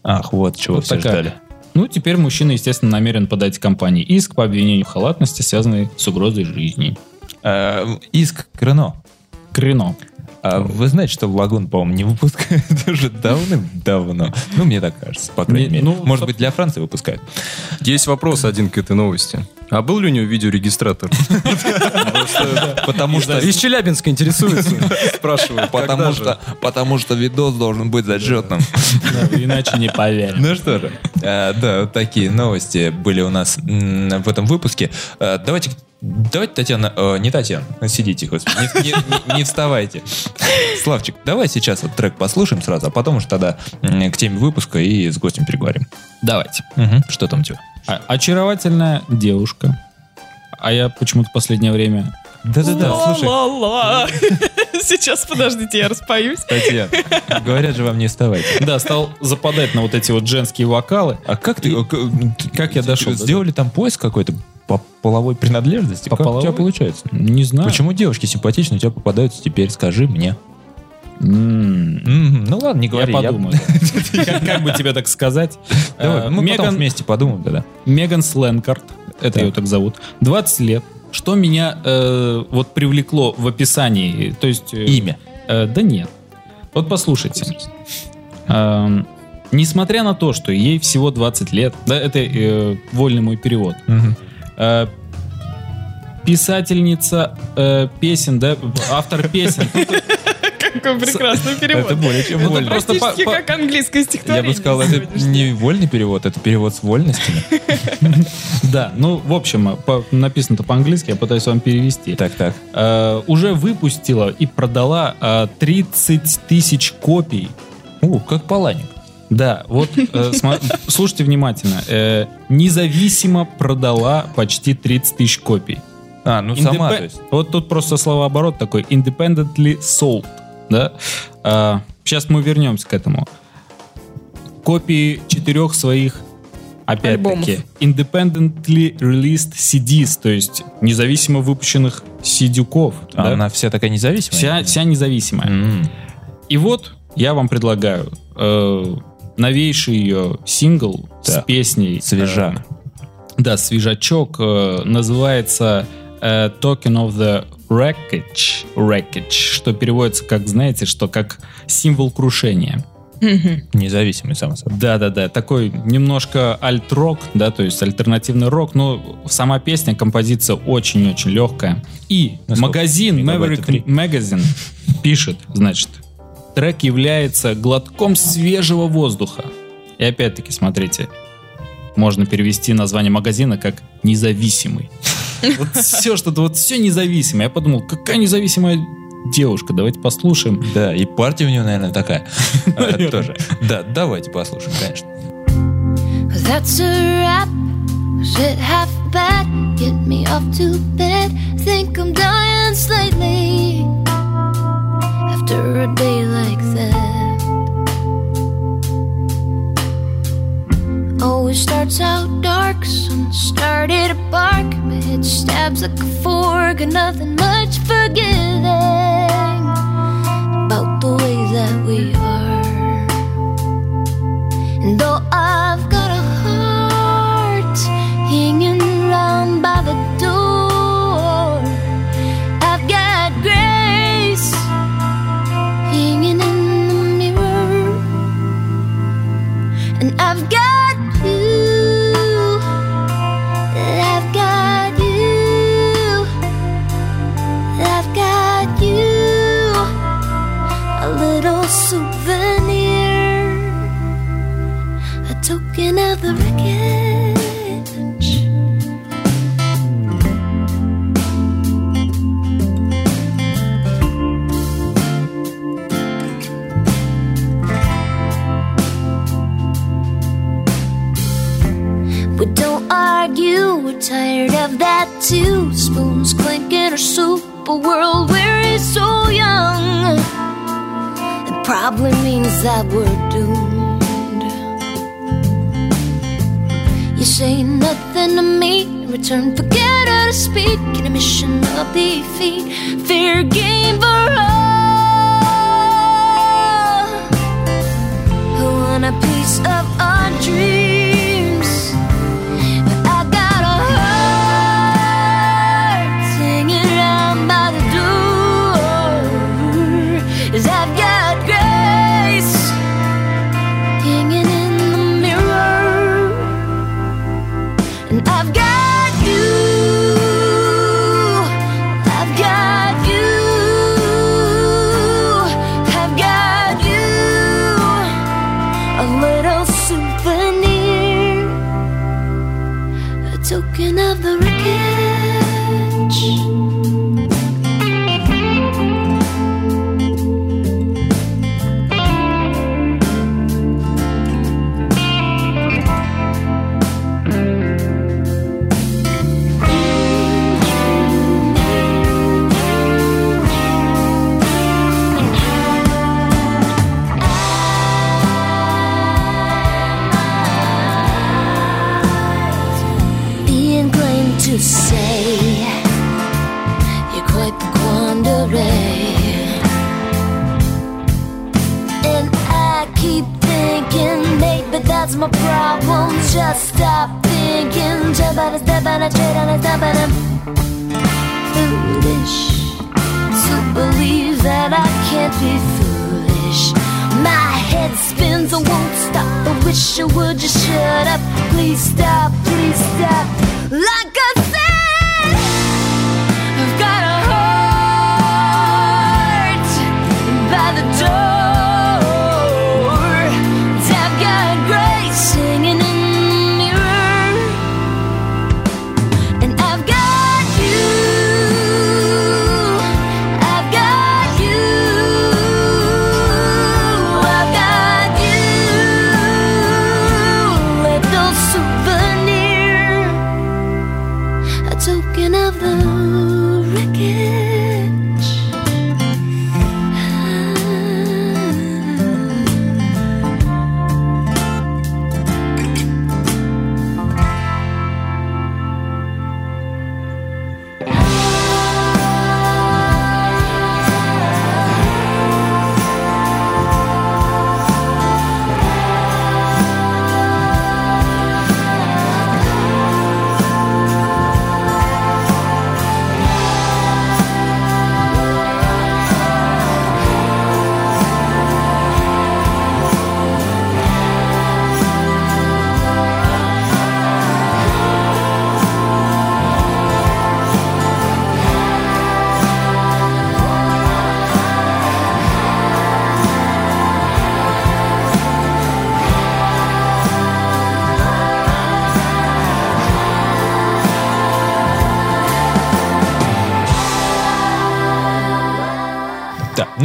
B: Ах, вот чего
C: Вот
B: все
C: такая.
B: ждали.
C: Ну, теперь мужчина, естественно, намерен подать компании иск по обвинению в халатности, связанной с угрозой жизни.
B: Э, Иск к Рено.
C: Крено.
B: А вы знаете, что в Лагун, по-моему, не выпускают уже давным-давно. Ну, мне так кажется, по крайней
C: Не-
B: мере.
C: ну,
B: Может быть, для Франции выпускают.
E: Есть вопрос один к этой новости. А был ли у него видеорегистратор?
B: Потому что...
E: Из Челябинска интересуется. Спрашиваю.
B: Потому что, потому что видос должен быть зачетным.
C: Иначе не поверю.
B: Ну что же, э, да, вот такие новости были у нас в этом выпуске. Э, Давайте, давайте, Татьяна, э, не Татьяна, сидите, господи, не, не- не- не вставайте. Славчик, давай сейчас вот трек послушаем сразу, а потом уже тогда к теме выпуска и с гостем переговорим.
C: Давайте.
B: Мгм, Что там у тебя?
C: А- очаровательная девушка. А я почему-то в последнее время...
B: Да-да-да, слушай,
D: Ла-ла-ла. Сейчас, подождите, я распоюсь.
B: Татьяна, говорят же вам не вставайте.
C: Да, стал западать на вот эти вот женские вокалы.
B: А как ты, э,
C: как я дошел до
B: Сделали там поиск какой-то по половой принадлежности?
C: По
B: как у тебя
C: половой?
B: получается?
C: Не знаю.
B: Почему девушки симпатичные у тебя попадаются теперь? Скажи мне.
C: М,
B: Мгм, Ну ладно, не
C: Я
B: говори.
C: подумаю. да. Как бы тебе так сказать?
B: Давай,
C: Э,
B: мы потом вместе подумаем тогда.
C: Меган Сленкарт, это ее так зовут, 20 лет. Что меня э, вот привлекло в описании, то есть... э,
B: Имя.
C: да нет. Вот послушайте. Эм, несмотря на то, что ей всего 20 лет, да, это э, вольный мой перевод, э, писательница э, песен, да, автор песен.
D: Какой прекрасный перевод.
B: Это более чем вольно.
C: просто
D: как английское
B: Я
D: стихотворение.
B: бы сказал, это не вольный перевод, это перевод с вольностями.
C: Да, ну, в общем, написано-то по-английски, я пытаюсь вам перевести.
B: Так, так.
C: Э, уже выпустила и продала э, 30 тысяч копий.
B: О, как Паланик.
C: Да, вот э, слушайте внимательно. Э, независимо продала почти 30 тысяч копий.
B: А, ну сама,
C: Indep-
B: то есть.
C: Вот тут просто словооборот такой. Independently sold. Да? А, сейчас мы вернемся к этому. Копии четырех своих опять-таки independently released CDs, то есть независимо выпущенных сидюков.
B: А
C: да?
B: Она вся такая независимая?
C: вся, вся независимая.
B: М.
C: И вот я вам предлагаю э, новейший ее сингл с
B: Так.
C: песней. э,
B: Свежак.
C: да, свежачок. э, называется э, Token of the Wreckage, Wreckage, что переводится как, знаете, что как символ крушения.
B: Независимый, само собой.
C: Да-да-да, такой немножко альт-рок, да, то есть альтернативный рок, но сама песня, композиция очень-очень легкая. И
B: Насколько?
C: магазин
B: Мегабайта
C: Maverick? Magazine пишет, значит, трек является глотком свежего воздуха. И опять-таки, смотрите, можно перевести название магазина как «независимый». Вот все что-то, вот все независимое. Я подумал, какая независимая девушка, давайте послушаем.
B: Да, и партия у него, наверное, такая. А, Тоже. Да, давайте послушаем, конечно.
I: That's a wrap. Shit half bad. Get me off to bed. Think I'm dying slightly. after a day like that. Always starts out dark, sun started to bark. My head stabs like a fork, and nothing much forgiving about the way that we are. And though I've of the wreckage. We don't argue, we're tired of that too. Spoons clinking, or soup, a world where it's so young. It probably means that we're doomed. You say nothing to me, in return, forget how to speak. In a mission of defeat, fair game for all. Who want a piece of our dreams? Of the wreckage.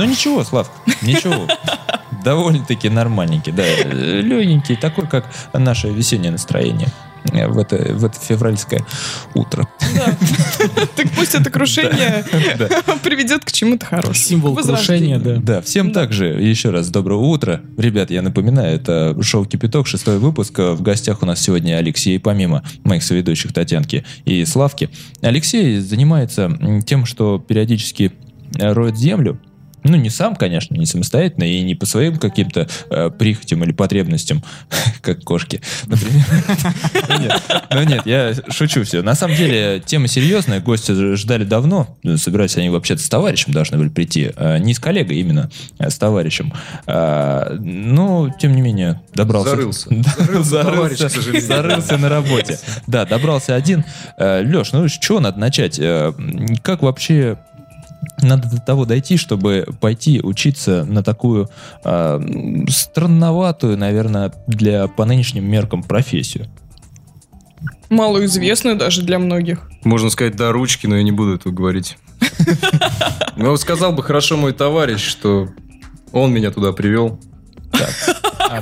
B: Ничего, Слав, ничего. Довольно-таки нормальненький, да. Легенький, такой, как наше весеннее настроение. в это, в это февральское утро.
D: Так пусть это крушение приведет к чему-то хорошему.
C: Символ крушения, да.
B: Да, всем также еще раз доброго утра. Ребят, я напоминаю, это шоу «Кипяток», шестой выпуск. В гостях у нас сегодня Алексей, помимо моих соведущих Татьянки и Славки. Алексей занимается тем, что периодически э, роет землю. Ну, не сам, конечно, не самостоятельно и не по своим каким-то э, прихотям или потребностям, как кошки, например. Ну, нет, Ну я шучу все. На самом деле, тема серьезная, гости ждали давно. Собирались они вообще-то с товарищем должны были прийти. А, Не с коллегой именно, а с товарищем. А, Но, тем не менее, добрался.
E: Зарылся. Зарылся
B: зарылся, на работе. Да, добрался один. Леш, ну с чего надо начать? Э, Как вообще надо до того дойти, чтобы пойти учиться на такую э, странноватую, наверное, для по нынешним меркам профессию.
D: Малоизвестную даже для многих.
E: Можно сказать, до ручки, но я не буду этого говорить. Ну, вот сказал бы хорошо мой товарищ, что он меня туда привел.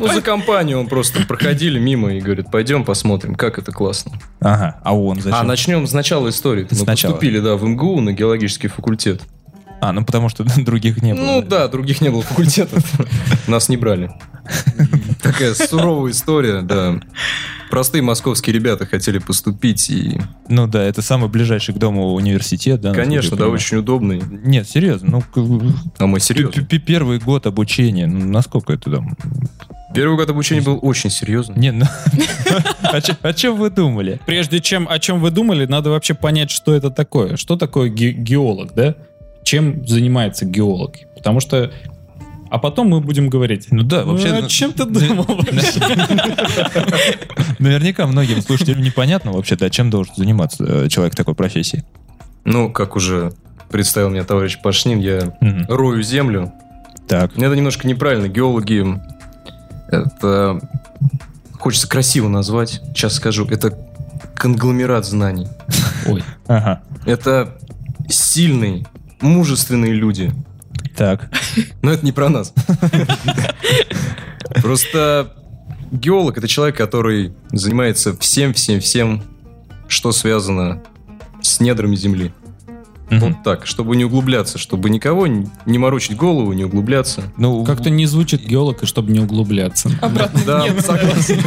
E: Ну, за компанию он просто проходили мимо и говорит, пойдем посмотрим, как это классно.
B: Ага, а он зачем?
E: А начнем с начала истории. Мы
B: Сначала.
E: поступили, да, в МГУ на геологический факультет.
B: А, ну потому что других не было.
E: Ну да, других не было факультетов. Нас не брали. Такая суровая история, да. Простые московские ребята хотели поступить, и,
B: Ну да, это самый ближайший к дому университет, да?
E: конечно, да, очень удобный.
B: Нет, серьезно, ну
E: А мы серьезно.
B: первый год обучения, ну, насколько это там?
E: Первый год обучения был очень серьезный.
B: Не, ну, о чем вы думали?
C: Прежде чем о чем вы думали, надо вообще понять, что это такое. Что такое ге- геолог, да? Чем занимается геолог? Потому что... А потом мы будем говорить.
B: Ну да, вообще...
C: «Ну, а
B: ну,
C: чем ты думал вообще?»
B: Наверняка многим слушателям непонятно вообще-то, чем должен заниматься э, человек такой профессии.
E: Ну, как уже представил меня товарищ Пашнин, я рою землю.
B: Так.
E: Это немножко неправильно. Геологи, это хочется красиво назвать. Сейчас скажу, это конгломерат знаний.
C: Ой,
B: Ага.
E: Это сильные, мужественные люди.
B: Так.
E: Но это не про нас. Просто геолог это человек, который занимается всем-всем-всем, что связано с недрами Земли.
B: Мгм.
E: Вот так, чтобы не углубляться, чтобы никого не не морочить голову, не углубляться.
B: Ну,
C: как-то не звучит геолог, и чтобы не углубляться.
D: Обратно
E: Да,
D: нет.
E: согласен.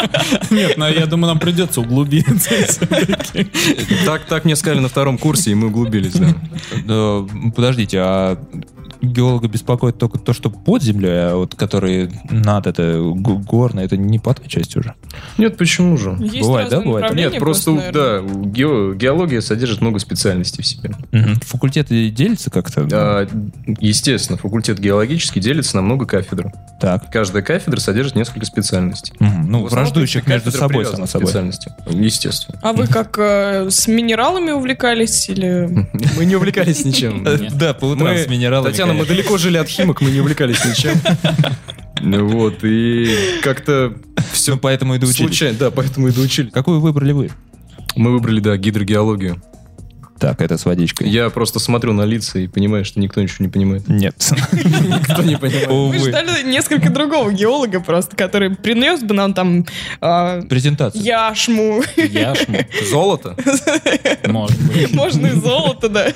C: Нет, но я думаю, нам придется углубиться.
E: Так, так мне сказали на втором курсе, и мы углубились, да.
B: Подождите, а геолога беспокоит только то, что под землей, а вот который над это горно, это не по той части уже.
E: Нет, почему же?
D: Есть
B: Бывает, да, бывает?
E: Нет, просто,
D: наверное.
E: да, у гео- геология содержит много специальностей в себе.
B: Мгм. Факультеты делятся как-то?
E: А, естественно, факультет геологический делится на много кафедр.
B: Так.
E: Каждая кафедра содержит несколько специальностей.
B: Мгм. Ну, враждующих между собой, само собой.
E: специальности. Естественно.
D: А вы как э, с минералами увлекались или...
E: Мы не увлекались ничем.
B: Да, по утрам с минералами.
E: Татьяна, мы далеко жили от химок, мы не увлекались ничем. Ну Вот, и как-то все
B: Ну, поэтому и доучились.
E: случайно, да, поэтому и доучились.
B: Какую выбрали вы?
E: Мы выбрали, да, гидрогеологию.
B: Так, это с водичкой.
E: Я просто смотрю на лица и понимаю, что никто ничего не понимает.
B: Нет.
E: Никто не понимает.
B: Увы.
D: ждали несколько другого геолога просто, который принес бы нам там а,
B: Презентация.
D: яшму,
C: Яшму.
E: Золото?
C: Может быть.
D: можно и золото, да,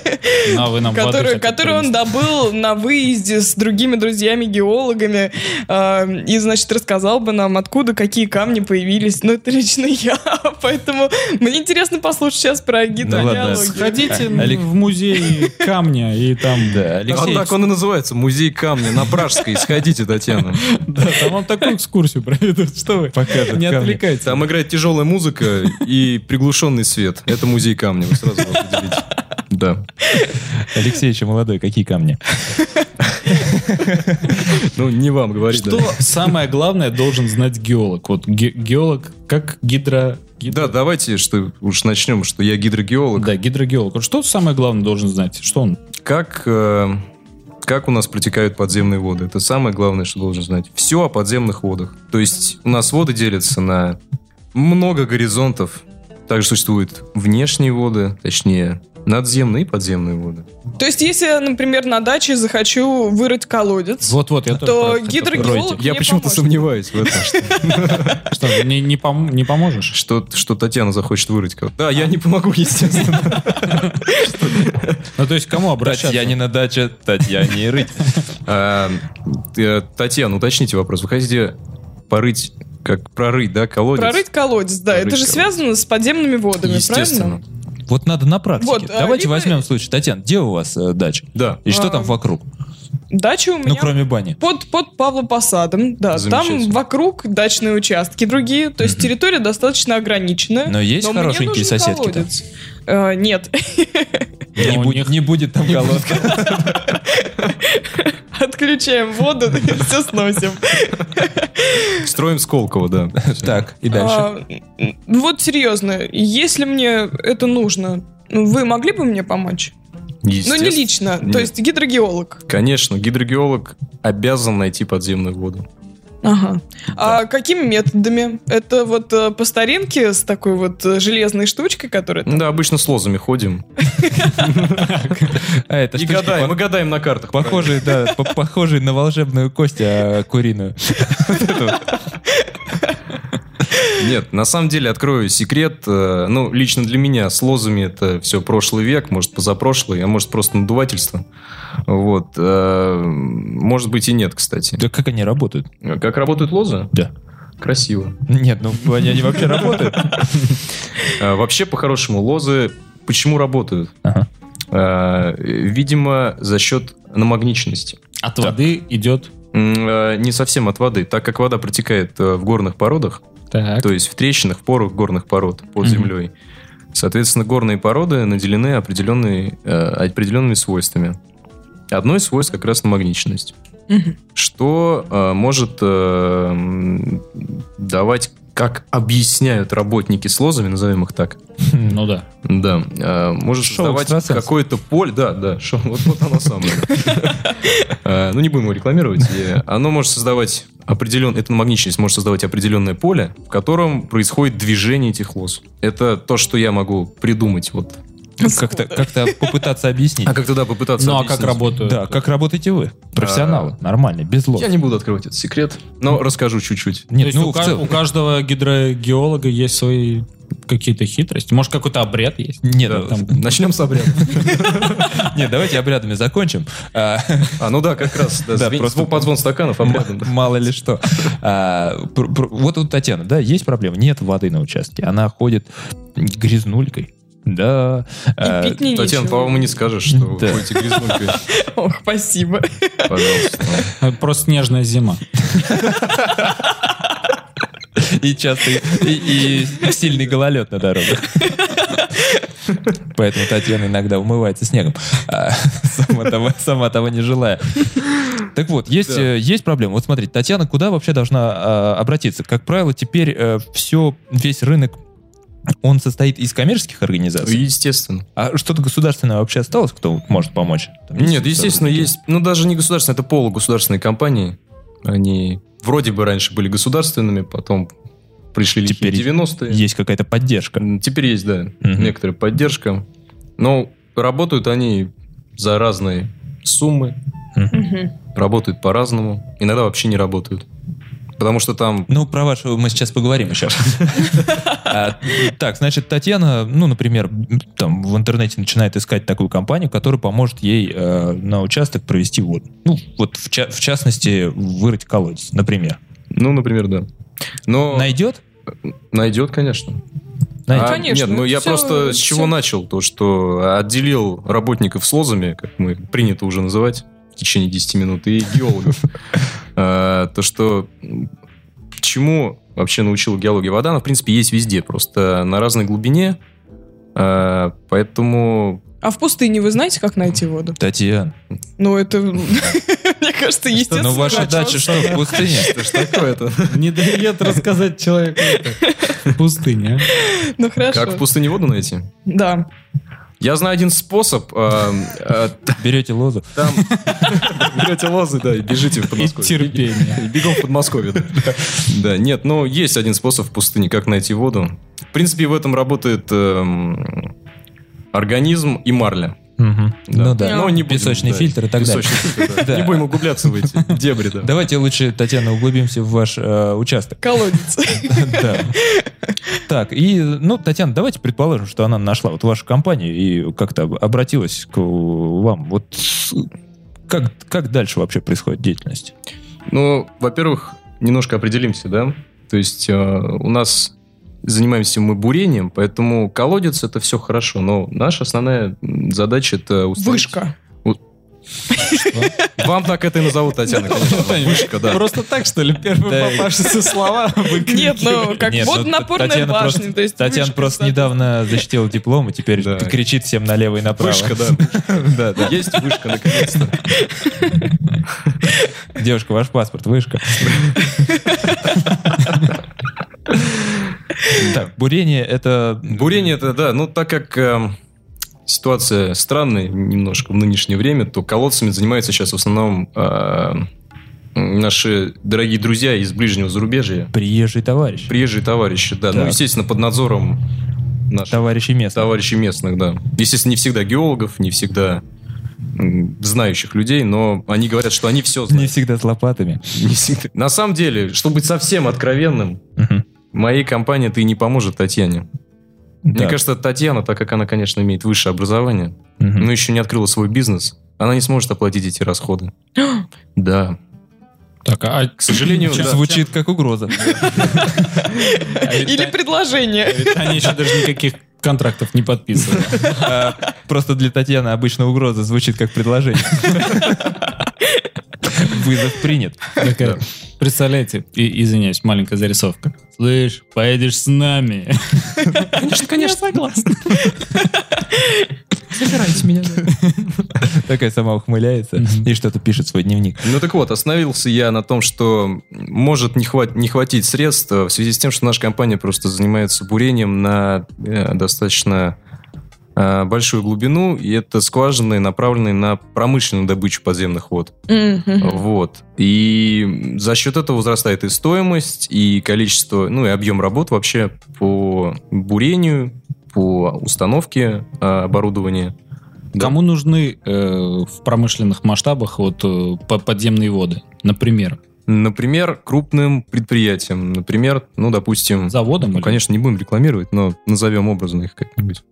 C: Ну, а вы нам
D: который, он добыл на выезде с другими друзьями-геологами, а, и, значит, рассказал бы нам, откуда какие камни появились. Ну, это лично я, поэтому мне интересно послушать сейчас про
B: ладно,
D: гидрогеологию.
C: Сходите
B: Олег-
C: в музей камня и там...
B: Да,
E: А
B: Алексей.
E: так он и называется, музей камня на Пражской. Сходите, Татьяна.
C: Да, там вам такую экскурсию проведут. Что вы?
B: Покажут
C: Не отвлекайтесь.
E: Там играет тяжелая музыка и приглушенный свет. Это музей камня, вы сразу определите. Да.
B: Алексей еще молодой, какие камни?
E: Ну, не вам говорить.
C: Что самое главное должен знать геолог? Вот ге- геолог как гидро...
E: Да, давайте, что уж начнем, что я гидрогеолог.
C: Да, гидрогеолог. Что самое главное должен знать? Что он?
E: Как, э, как у нас протекают подземные воды? Это самое главное, что должен знать. Все о подземных водах. То есть у нас воды делятся на много горизонтов. Также существуют внешние воды, точнее, Надземные и подземные воды.
D: То есть, если я, например, на даче захочу вырыть колодец,
C: Вот-вот, я тоже
D: то гидрогеолог.
E: Я почему-то сомневаюсь в этом, что,
C: Что, не, не, пом- не поможешь?
E: что, что Татьяна захочет вырыть кого Да, я не помогу, естественно.
C: Ну, то есть, к кому обращаться?
B: Татьянина дача, Татьяне рыть.
E: А, э, Татьяна, уточните вопрос. Вы хотите порыть, как прорыть, да, колодец?
D: Прорыть колодец, да.
E: Прорыть
D: это же
E: колодец.
D: связано с подземными водами,
E: Естественно.
D: правильно?
B: Вот надо на практике.
D: Вот, а,
B: Давайте
D: либо-
B: возьмем случай. Татьяна, где у вас э, дача?
E: Да.
B: И что
D: А,
B: там вокруг?
D: Дача у меня
B: Ну, кроме бани.
D: под, под Павлопосадом, да. Там вокруг дачные участки другие. То есть территория достаточно ограниченная.
B: Но есть
D: мне
B: хорошенькие
D: нужен
B: соседки-то?
D: колодец. Э, нет.
B: Не, будет, не будет там колодка.
D: Отключаем воду и все сносим.
E: Строим Сколково, да.
B: Так, и дальше.
D: А, м, вот серьезно, если мне это нужно, ну, вы могли бы мне помочь? Ну, не лично, то
E: Нет.
D: есть гидрогеолог.
E: Конечно, гидрогеолог обязан найти подземную воду.
D: Ага. А какими методами? Это вот э, по старинке с такой вот э, железной штучкой, которая... там-
E: Да, обычно с лозами ходим.
B: А, это
E: И гадаем, мы гадаем на картах.
B: Похожие, да, по- похожие на волшебную кость, а куриную.
E: Нет, на самом деле, открою секрет. э, Ну, лично для меня с лозами это все прошлый век, может, позапрошлый, а может, просто надувательство. Вот. э, Может быть и нет, кстати.
B: Да как они работают?
E: Как работают лозы?
B: Да.
E: Красиво.
B: Нет, ну они, они вообще работают.
E: А, Вообще, по-хорошему, лозы почему работают?
B: Ага.
E: А, Видимо, за счет намагниченности.
C: От воды идет...
E: Э, Не совсем от воды. Так как вода протекает э, в горных породах,
C: Так.
E: то есть в трещинах, в порах горных пород под землей, соответственно, горные породы наделены определенные, э, определенными свойствами. Одно из свойств как раз намагниченность. Что э, может э, давать, как объясняют работники с лозами, назовем их так,
C: Ну да.
E: да, э, может
B: Шоу
E: создавать какое-то поле, да, да, шоу, вот, вот оно самое. Э, Ну, не будем его рекламировать. Оно может создавать определенное, эта магничность может создавать определенное поле, в котором происходит движение этих лоз. Это то, что я могу придумать. Вот.
B: Как-то как-то попытаться объяснить.
E: А как тогда попытаться
C: Ну а как работают?
B: Да, как работаете вы? Профессионалы, нормально, без лоз.
E: Я не буду открывать этот секрет, но расскажу чуть-чуть.
B: Нет, ну
C: у, каждого гидрогеолога есть свои какие-то хитрости. Может, какой-то обряд есть?
B: Нет,
E: Да,
B: ну,
C: там-
E: Начнем с обряда.
B: нет, давайте обрядами закончим. А,
E: А, ну да, как раз. Да,
B: просто-
E: звон- подзвон стаканов обрядом.
B: Мало ли что. А, вот у Татьяны, да, есть проблема. Нет воды на участке. Она ходит грязнулькой. Да. а,
D: И пить не
E: Татьяна, по-моему, не скажешь, что вы
B: Да.
E: ходите грязнулькой.
D: Ох, спасибо.
E: Пожалуйста.
C: Просто снежная зима.
B: И частый, и, и сильный гололед на дорогах. Поэтому Татьяна иногда умывается снегом, а, сама, того, сама того не желая. Так вот, есть,
E: Да.
B: э, есть проблема. Вот смотрите, Татьяна куда вообще должна а, обратиться? Как правило, теперь все, весь рынок, он состоит из коммерческих организаций.
E: Естественно.
B: А что-то государственное вообще осталось, кто может помочь? Там
E: Нет, естественно, есть. Ну, даже не государственные, это полугосударственные компании. Они вроде бы раньше были государственными, потом пришли лихие
B: Теперь
E: 90-е.
B: Есть какая-то поддержка.
E: Теперь есть, да,
B: Мгм.
E: некоторая поддержка. Но работают они за разные суммы,
D: Мгм.
E: работают по-разному. Иногда вообще не работают. Потому что там...
B: Ну, про вашу мы сейчас поговорим еще. А, Так, значит, Татьяна, ну, например, там в интернете начинает искать такую компанию, которая поможет ей э, на участок провести воду. Ну, вот в, ча- в частности, вырыть колодец, например.
E: Ну, например, да. Но
B: Найдет?
E: найдет, конечно.
B: Найдет.
E: А,
D: Конечно,
E: Нет, ну я
D: всё-
E: просто с чего начал? То, что отделил работников с лозами, как мы принято уже называть в течение 10 минут, и геологов. А, То, что чему вообще научила геология вода, она, в принципе, есть везде, просто на разной глубине. А, Поэтому
D: А в пустыне вы знаете, как найти воду?
B: Татьяна,
D: Ну, это, мне кажется, естественно.
B: ну ваша дача что, в пустыне?
E: что ж такое-то?
C: Не дает рассказать человеку это. В пустыне. а?
D: Ну, хорошо.
E: Как в пустыне воду найти?
D: Да.
E: Я знаю один способ. а, а,
B: Берете лозу.
E: Там берете лозы, да, и бежите в
C: И
E: Подмосковье.
C: терпение.
E: И бегом в Подмосковье. Да. Да, нет, но есть один способ в пустыне, как найти воду. В принципе, в этом работает эм, организм и марля.
B: Ну да.
E: Но не будем,
B: Песочный
E: да,
B: фильтр и так далее.
E: фильтр, да. Не будем углубляться в эти дебри, да.
B: Давайте лучше, Татьяна, углубимся в ваш э, участок.
D: Колодец.
B: Да. Так, и, ну, Татьяна, давайте предположим, что она нашла вот вашу компанию и как-то об- обратилась к вам. Вот как, как дальше вообще происходит деятельность?
E: Ну, во-первых, немножко определимся, да. То есть э, у нас занимаемся мы бурением, поэтому колодец это все хорошо, но наша основная задача это установить-
D: Вышка.
E: Вам так это и назовут, Татьяна. Вышка, да.
C: Просто так, что ли, первые
B: Да.
C: попавшиеся слова
D: Нет, ну, как
B: Нет, ну, Татьяна
D: башня.
B: просто-
D: то есть
B: Татьяна
D: вышка,
B: просто
D: да.
B: недавно защитила диплом и теперь
E: Да.
B: кричит всем налево и направо.
E: Вышка, да.
B: Да, да.
E: Есть вышка, наконец-то.
B: Девушка, ваш паспорт, вышка. Так, бурение это...
E: Бурение это, да, ну так как эм, ситуация странная немножко в нынешнее время, то колодцами занимаются сейчас в основном э, наши дорогие друзья из ближнего зарубежья,
B: Приезжий товарищ.
E: приезжие товарищи, да, ну, естественно, под надзором наших
B: Товарищи места.
E: товарищей местных, да. Естественно, не всегда геологов, не всегда знающих людей, но они говорят, что они все
B: Не
E: знают.
B: всегда с лопатами.
E: Не всегда. На самом деле, чтобы быть совсем откровенным. Моей компании и не поможет Татьяне. Мне
B: Да.
E: кажется, Татьяна, так как она, конечно, имеет высшее образование,
B: Мгм.
E: но еще не открыла свой бизнес, она не сможет оплатить эти расходы. Да.
C: Так, а
E: К сожалению, да.
B: Звучит как угроза.
D: Или предложение.
C: Они еще даже никаких контрактов не подписывали.
B: А, Просто для Татьяны обычно угроза звучит как предложение. Вызов принят.
C: Такая, Представляете, и, извиняюсь, маленькая зарисовка. Слышь, поедешь с нами. Конечно, конечно, согласна.
E: Собирайте меня.
B: Такая сама ухмыляется и что-то пишет в свой дневник.
E: Ну так вот, остановился я на том, что может не, хват- не хватить средств э, в связи с тем, что наша компания просто занимается бурением на э, достаточно э, большую глубину, и это скважины, направленные на промышленную добычу подземных вод.
D: Мгм.
E: Вот. И за счет этого возрастает и стоимость, и количество, ну и объем работ вообще по бурению, по установке э, оборудования. Да.
C: Кому нужны э, в промышленных масштабах вот э, по- подземные воды? Например,
E: Например, крупным предприятиям. Например, ну, допустим...
C: заводом?
E: Ну,
C: или-
E: конечно, не будем рекламировать, но назовем образно их как-нибудь.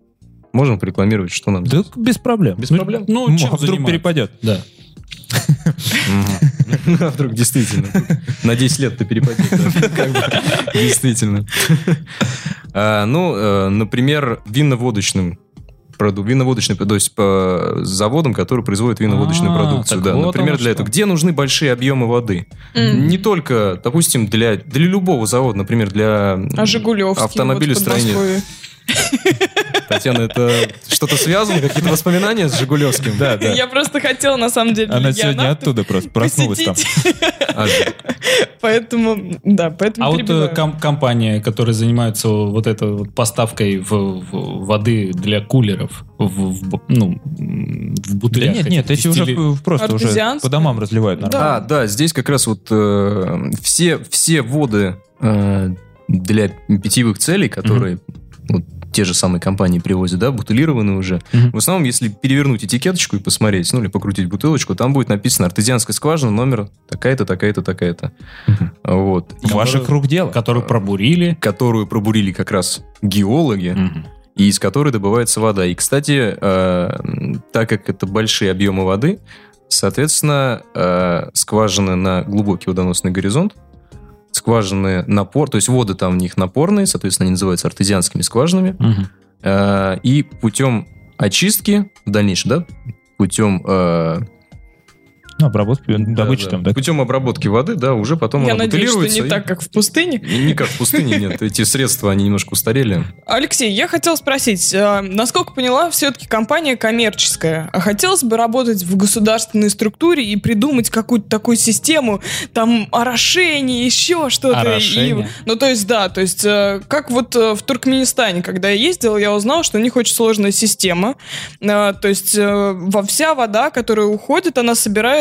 E: Можем порекламировать, что нам?
B: Да без проблем.
E: Без проблем?
C: Ну,
B: М,
C: чем
B: Вдруг
C: заниматься?
B: перепадет.
C: Да.
E: А вдруг действительно. На 10 лет ты перепадет. Действительно. А, Ну, э, например, винно-водочным проду- виноводочный, то есть по заводам, которые производят виноводочную
C: А,
E: продукцию. Да.
C: вот
E: Например, для
C: что.
E: этого. Где нужны большие объемы воды?
D: М.
E: Не только, допустим, для, для любого завода, например, для
D: А
E: автомобилестроения.
D: вот.
E: Татьяна, это что-то связано? Какие-то воспоминания с Жигулевским?
B: Да, да.
D: Я просто хотела, на самом деле,
B: Она сегодня оттуда просто проснулась там.
E: А,
D: Поэтому, да, поэтому
C: А вот э, компания, которая занимается вот этой вот поставкой воды для кулеров, в, ну, в
B: Да
C: бутылях.
B: нет, нет, эти уже просто уже по домам разливают нормально.
E: А, да, здесь как раз вот э, все, все воды э, для питьевых целей, которые вот те же самые компании привозят, да, бутылированные уже.
C: Мгм.
E: В основном, если перевернуть этикеточку и посмотреть, ну или покрутить бутылочку, там будет написано артезианская скважина, номер такая-то, такая-то, такая-то. Вот. И
B: Ваших рук дело.
C: Которую пробурили.
E: которую пробурили как раз геологи,
C: Мгм.
E: и из которой добывается вода. И, кстати, э, так как это большие объемы воды, соответственно, э, скважины на глубокий водоносный горизонт, скважины напор, то есть воды там у них напорные, соответственно, они называются артезианскими скважинами,
C: Мгм.
E: Э, и путем очистки в дальнейшем, да, путем э,
B: Ну, обработки, добычи
E: да,
B: там,
E: да,
B: да?
E: путем обработки воды, да, уже потом
D: Я
E: она
D: надеюсь, что не
E: и-
D: так, как в пустыне.
E: Не как в пустыне, нет. Эти средства, они немножко устарели.
D: Алексей, я хотел спросить, э, насколько поняла, все-таки компания коммерческая, а хотелось бы работать в государственной структуре и придумать какую-то такую систему, там, орошение, еще что-то. и-
C: Орошение?
D: ну, то есть, да, то есть, э, как вот э, в Туркменистане, когда я ездила, я узнала, что у них очень сложная система. Э, То есть, во вся вода, которая уходит, она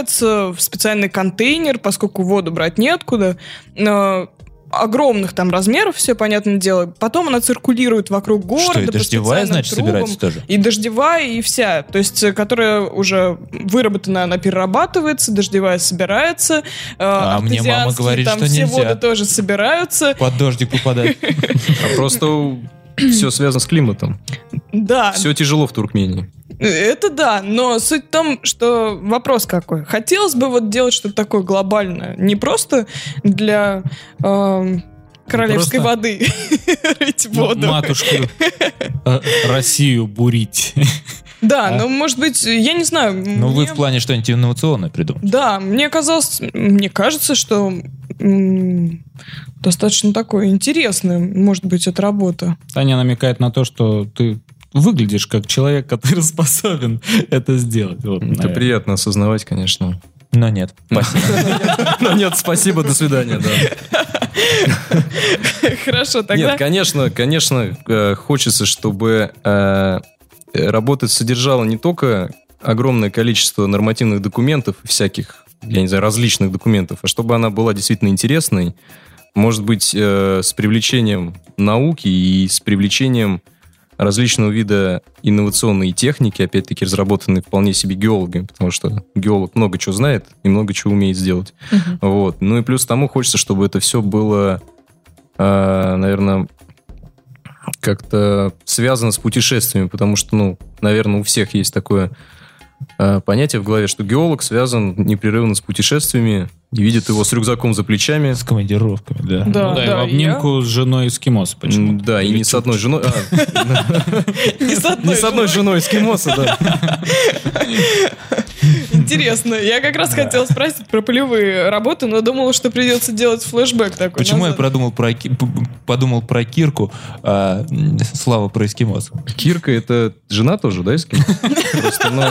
D: собирается в специальный контейнер, поскольку воду брать неоткуда. Э, огромных там размеров, все понятное дело. Потом она циркулирует вокруг города.
B: Что, и
D: по
B: дождевая,
D: специальным
B: значит,
D: трубам.
B: собирается тоже?
D: И дождевая, и вся. То есть, э, которая уже выработана, она перерабатывается, дождевая собирается. э,
B: А мне мама говорит,
D: там
B: что
D: все
B: нельзя.
D: воды тоже собираются.
B: Под дождик попадать.
E: А просто все связано с климатом.
D: Да,
E: Все тяжело в Туркмении.
D: Это да, но суть в том, что вопрос какой. Хотелось бы вот делать что-то такое глобальное. Не просто для эм, королевской
C: Просто-
D: воды рыть воду.
C: Матушку э, Россию бурить.
D: Да,
B: А?
D: ну, может быть, я не знаю.
B: Ну, вы
D: мне-
B: в плане что-нибудь инновационное придумали.
D: Да, мне казалось, мне кажется, что м, достаточно такое интересное может быть эта работа.
C: Таня намекает на то, что ты выглядишь как человек, который способен это сделать. Вот,
E: Это
C: наверное.
E: приятно осознавать, конечно.
B: Но нет.
E: Но нет, спасибо, до свидания, да.
D: Хорошо, тогда...
E: Нет, конечно, конечно, э, хочется, чтобы э, работа содержала не только огромное количество нормативных документов, всяких, я не знаю, различных документов, а чтобы она была действительно интересной, может быть, э, с привлечением науки и с привлечением различного вида инновационной техники, опять-таки разработанной вполне себе геологами, потому что геолог много чего знает и много чего умеет сделать. Вот. Ну и плюс тому хочется, чтобы это все было, наверное, как-то связано с путешествиями, потому что, ну, наверное, у всех есть такое э, понятие в голове, что геолог связан непрерывно с путешествиями и видит его с рюкзаком за плечами.
B: С командировками, да.
D: Да,
C: Ну да, и
D: да,
C: в обнимку с женой эскимоса почему
E: М, Да, и не с одной женой. а,
D: я- Не с одной
E: Не с одной женой эскимоса, да.
D: Интересно. Я как раз хотела спросить про полевые работы, но думала, что придется делать флешбэк такой.
B: Почему я продумал про, подумал про Кирку, а Слава про эскимос?
E: Кирка это жена тоже, да, эскимос? Просто, ну,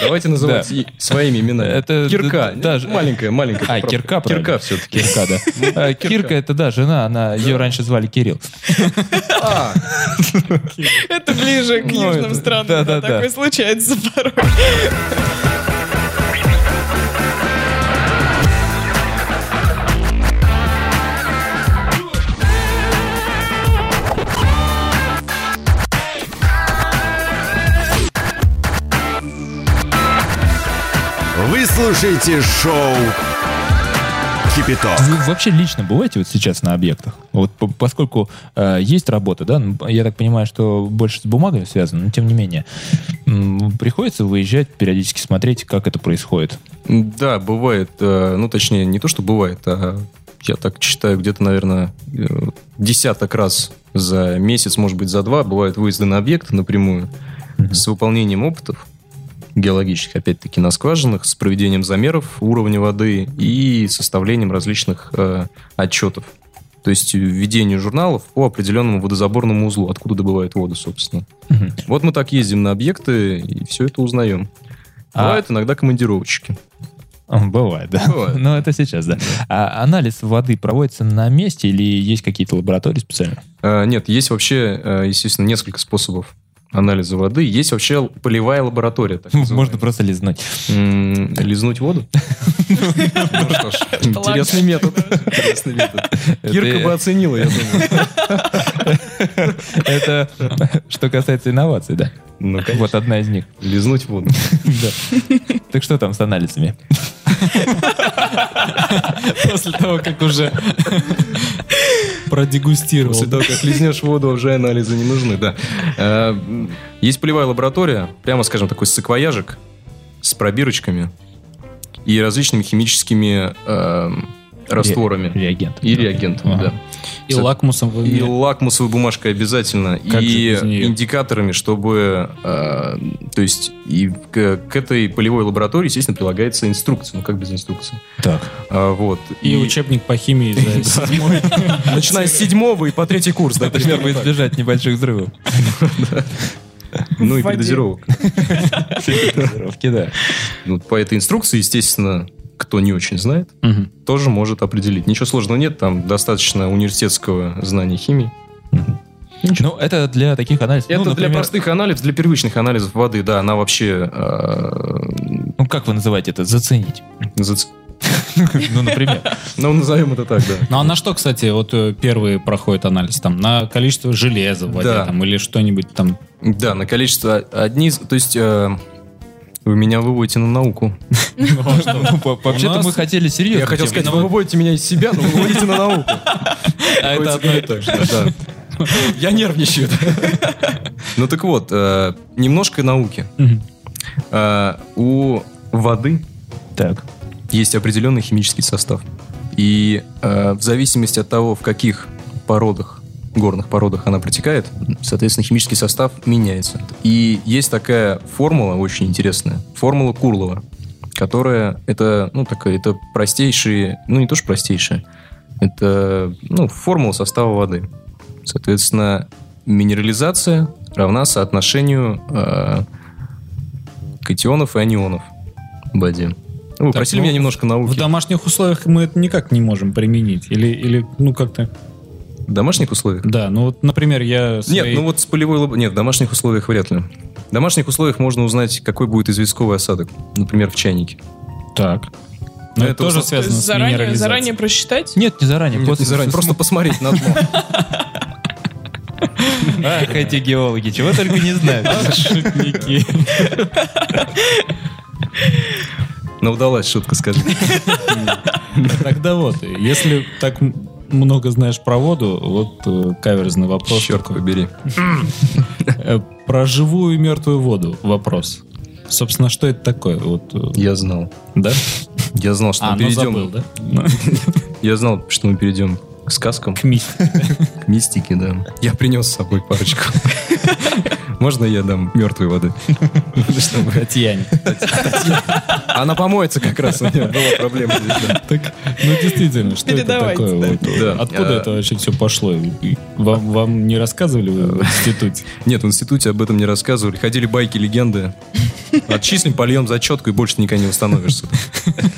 E: давайте называть
B: Да.
E: своими именами.
B: Это-
E: Кирка.
B: да,
E: Маленькая, маленькая.
B: А. Кирка?
E: Кирка все-таки.
B: Кирка, да. А, Кирка это, да, жена, она, ее раньше звали Кирилл.
E: А,
D: Это ближе к
B: Ну,
D: южным странам. Такое случается порой.
A: Слушаете шоу «Кипяток».
B: Вы вообще лично бываете вот сейчас на объектах? Вот по- поскольку э, есть работа, да, я так понимаю, что больше с бумагами связано, но тем не менее, приходится выезжать, периодически смотреть, как это происходит.
E: Да, бывает, э, ну, точнее, не то, что бывает, а я так считаю, где-то, наверное, э, десяток раз за месяц, может быть, за два бывают выезды на объект напрямую с выполнением опытов геологических, опять-таки, на скважинах, с проведением замеров уровня воды и составлением различных э, отчетов. То есть введение журналов по определенному водозаборному узлу, откуда добывают воду, собственно.
B: Мгм.
E: Вот мы так ездим на объекты и все это узнаем.
B: А-
E: Бывают иногда командировочки.
B: А, Бывает, да.
E: Бывает.
B: Но это сейчас, да. А анализ воды проводится на месте или есть какие-то лаборатории специальные?
E: А, Нет, есть вообще, э, естественно, несколько способов анализа воды. Есть вообще полевая лаборатория. так
B: Можно просто лизнуть.
E: Лизнуть воду? Ну что ж, интересный метод. Интересный метод. Кирка бы оценила, я думаю.
B: Это что касается инноваций, да.
E: Ну, конечно.
B: Вот одна из них.
E: Лизнуть воду.
B: Да. Так что там с анализами?
C: После того, как уже продегустировал.
E: После того, как лизнешь воду, уже анализы не нужны, да. Э, Есть полевая лаборатория, прямо скажем, такой саквояжик с пробирочками и различными химическими растворами.
B: Реагент.
E: И реагентами,
B: Ага.
E: да.
C: И лакмусом
E: И лакмусовой бумажкой обязательно,
C: Как
E: и индикаторами, чтобы, э, то есть, и к, к этой полевой лаборатории, естественно, прилагается инструкция, ну как без инструкции.
B: Так.
E: А, вот.
C: И учебник по химии за седьмой.
E: начиная с седьмого и по третий курс, да, примерно
B: избежать небольших взрывов.
E: Ну и передозировок.
B: Дозировки, да.
E: Ну, по этой инструкции, естественно, кто не очень знает,
C: Мгм.
E: тоже может определить. Ничего сложного нет, там достаточно университетского знания химии.
B: Ну, это для таких анализов.
E: Это
B: ну,
E: для
B: например,
E: простых анализов, для первичных анализов воды, да, она вообще э,
B: Ну, как вы называете это? Заценить.
E: зац-
B: Ну, например.
E: Ну, назовем это так, да.
C: Ну а на что, кстати, вот э, первый проходит анализ? Там на количество железа в воде
E: Да.
C: там, или что-нибудь там.
E: Да, на количество одни... То есть э, вы меня выводите на науку.
B: Ну, по- Вообще-то
C: нас-
B: мы хотели серьезно.
E: Я хотел сказать, вы выводите меня из себя, но вы выводите на науку.
C: А это одно и то же.
E: Да. Я нервничаю. Ну так вот, э, немножко науки. Э, У воды
B: Так.
E: есть определенный химический состав. И э, в зависимости от того, в каких породах, горных породах она протекает, соответственно, химический состав меняется. И есть такая формула очень интересная, формула Курлова, которая это, ну, такая, это простейшие, ну, не то что простейшие, это, ну, формула состава воды. Соответственно, минерализация равна соотношению э, катионов и анионов в воде. Ну, Вы
C: Так,
E: просили
C: ну,
E: меня немножко науки.
C: В домашних условиях мы это никак не можем применить. Или, или ну как-то...
E: В домашних условиях?
C: Да, ну вот, например, я...
E: Нет,
C: своей-
E: ну вот с полевой лаб- Нет, в домашних условиях вряд ли. В домашних условиях можно узнать, какой будет известковый осадок. Например, в чайнике.
C: Так. Но
E: это
C: это тоже связано с
D: заранее,
C: минерализацией.
D: заранее просчитать?
B: Нет, не заранее.
E: Нет,
B: после-
E: не заранее, просто посмотреть на дно.
B: Ах, эти геологи, чего только не знают.
C: Шутники.
E: Ну, удалась шутка, скажи.
C: Тогда вот, если так много знаешь про воду, вот э, каверзный вопрос.
E: Черт побери.
C: Э, Про живую и мертвую воду вопрос. Собственно, что это такое? Вот, э,
E: Я знал.
C: да?
E: Я знал, что
C: А,
E: мы
C: ну
E: перейдем.
C: забыл, да? Ну,
E: Я знал, что мы перейдем к сказкам,
C: К мистике.
E: к мистике, да. Я принес с собой парочку. Можно я дам мертвой воды? Чтобы-
C: Татьяне.
E: Она помоется как раз, у нее была проблема.
C: Так, ну действительно, что это такое? Откуда
E: А-
C: это вообще все пошло? Вам, вам не рассказывали в институте?
E: Нет, в институте об этом не рассказывали. Ходили байки, легенды. Отчислим, польем зачетку и больше никогда не установишься.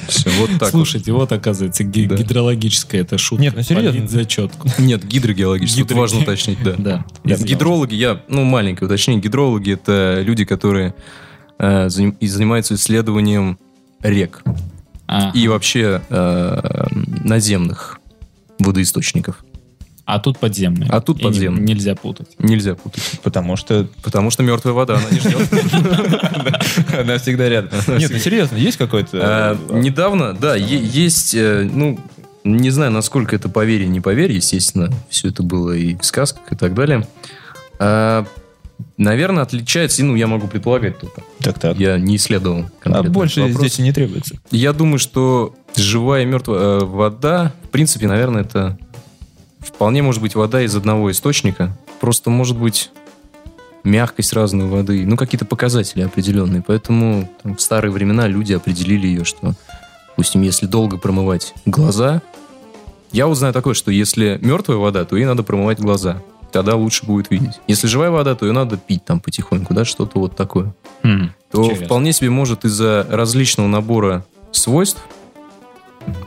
E: Все, вот так. вот.
C: Слушайте, вот оказывается, гидрологическая это шутка.
B: Нет, ну серьезно.
C: Зачетку.
E: Нет, гидрогеологический. Тут важно уточнить, да.
C: Да.
E: Гидрологи, я, ну, маленькое уточнение. Гидрологи — это люди, которые э, заним- и занимаются исследованием рек
C: А,
E: и вообще э, наземных водоисточников.
C: а тут подземные.
E: А тут
C: И
E: подземные.
C: Нельзя путать.
E: Нельзя путать.
B: Потому что
E: Потому что мертвая вода, она не ждет.
B: она всегда рядом. Нет, ну серьезно, есть какой-то...
E: А, Недавно, да, есть, э, ну, не знаю, насколько это поверье, не поверье, естественно, все это было и в сказках и так далее. Наверное, отличается, ну, я могу предполагать только.
B: Так, так.
E: Я не исследовал
B: А больше
E: вопрос.
B: здесь и не требуется.
E: Я думаю, что живая и мертвая э, вода, в принципе, наверное, это вполне может быть вода из одного источника. Просто может быть мягкость разной воды, ну, какие-то показатели определенные. Поэтому там, в старые времена люди определили ее, что, допустим, если долго промывать глаза, я вот знаю такое, что если мертвая вода, то ей надо промывать глаза. Тогда лучше будет видеть. Если живая вода, то ее надо пить там потихоньку, да, что-то вот такое
C: Хм,
E: то
C: интересно.
E: вполне себе может из-за различного набора свойств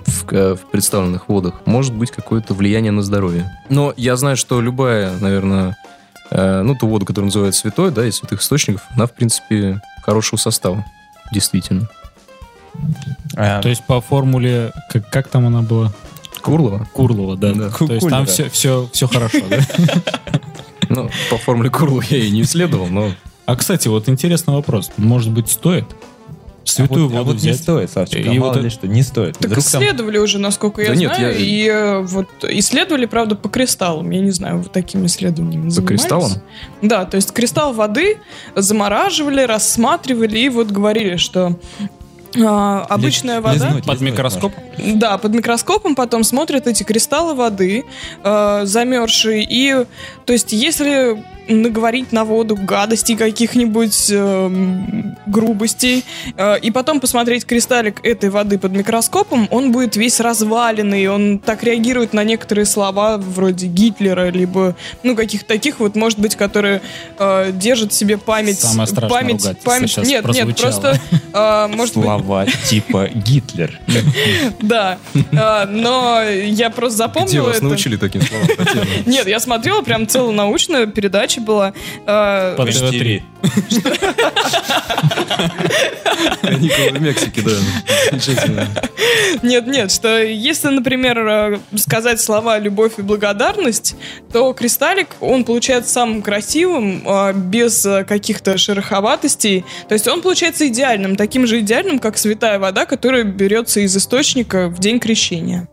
E: в, э, в представленных водах может быть какое-то влияние на здоровье. Но я знаю, что любая, наверное, э, ну, ту воду, которая называется святой, да, из святых источников, она, в принципе, хорошего состава. Действительно.
B: А,
C: То есть по формуле, как, как там она была?
E: Курлова?
C: Курлова, да.
E: Да.
C: То есть там все, все, все хорошо, да?
E: Ну, по формуле Курлова я и не исследовал, но
C: А, кстати, вот интересный вопрос. Может быть, стоит святую
B: а вот, а
C: воду
B: вот не
C: взять?
B: стоит, Савчик, а
C: И
B: мало
C: вот
B: ли что, не стоит.
D: Так
B: Вдруг там-
D: исследовали уже, насколько я
E: Да нет,
D: знаю.
E: я-
D: И э, вот исследовали, правда, по кристаллам. Я не знаю, вы такими исследованиями
E: по
D: занимались?
E: кристаллам?
D: Да, то есть кристалл воды замораживали, рассматривали и вот говорили, что а, обычная вода...
B: лизнуть,
C: Под
B: лизнуть
C: микроскоп?
D: Да, под микроскопом потом смотрят эти кристаллы воды, э, замерзшие. И, то есть, если наговорить на воду гадостей каких-нибудь, эм, грубостей, э, и потом посмотреть кристаллик этой воды под микроскопом, он будет весь разваленный, он так реагирует на некоторые слова вроде Гитлера, либо, ну, каких-то таких вот, может быть, которые э, держат в себе память...
C: Самое страшное
D: память,
C: ругательство
D: память.
C: сейчас
D: Нет, нет,
C: прозвучало.
D: просто, э, может быть,
B: Слова типа Гитлер.
D: да. А, но я просто
E: Где
D: запомнила
E: вас
D: это.
E: научили таким словам?
D: Нет, я смотрела прям целую научную передачу передача была. э,
C: По ТВ-3.
E: Каникулы в Мексике, да. Замечательно.
D: Нет, нет, что если, например, э, сказать слова «любовь» и «благодарность», то «Кристаллик», он получается самым красивым, э, без э, каких-то шероховатостей. То есть он получается идеальным, таким же идеальным, как святая вода, которая берется из источника в день крещения.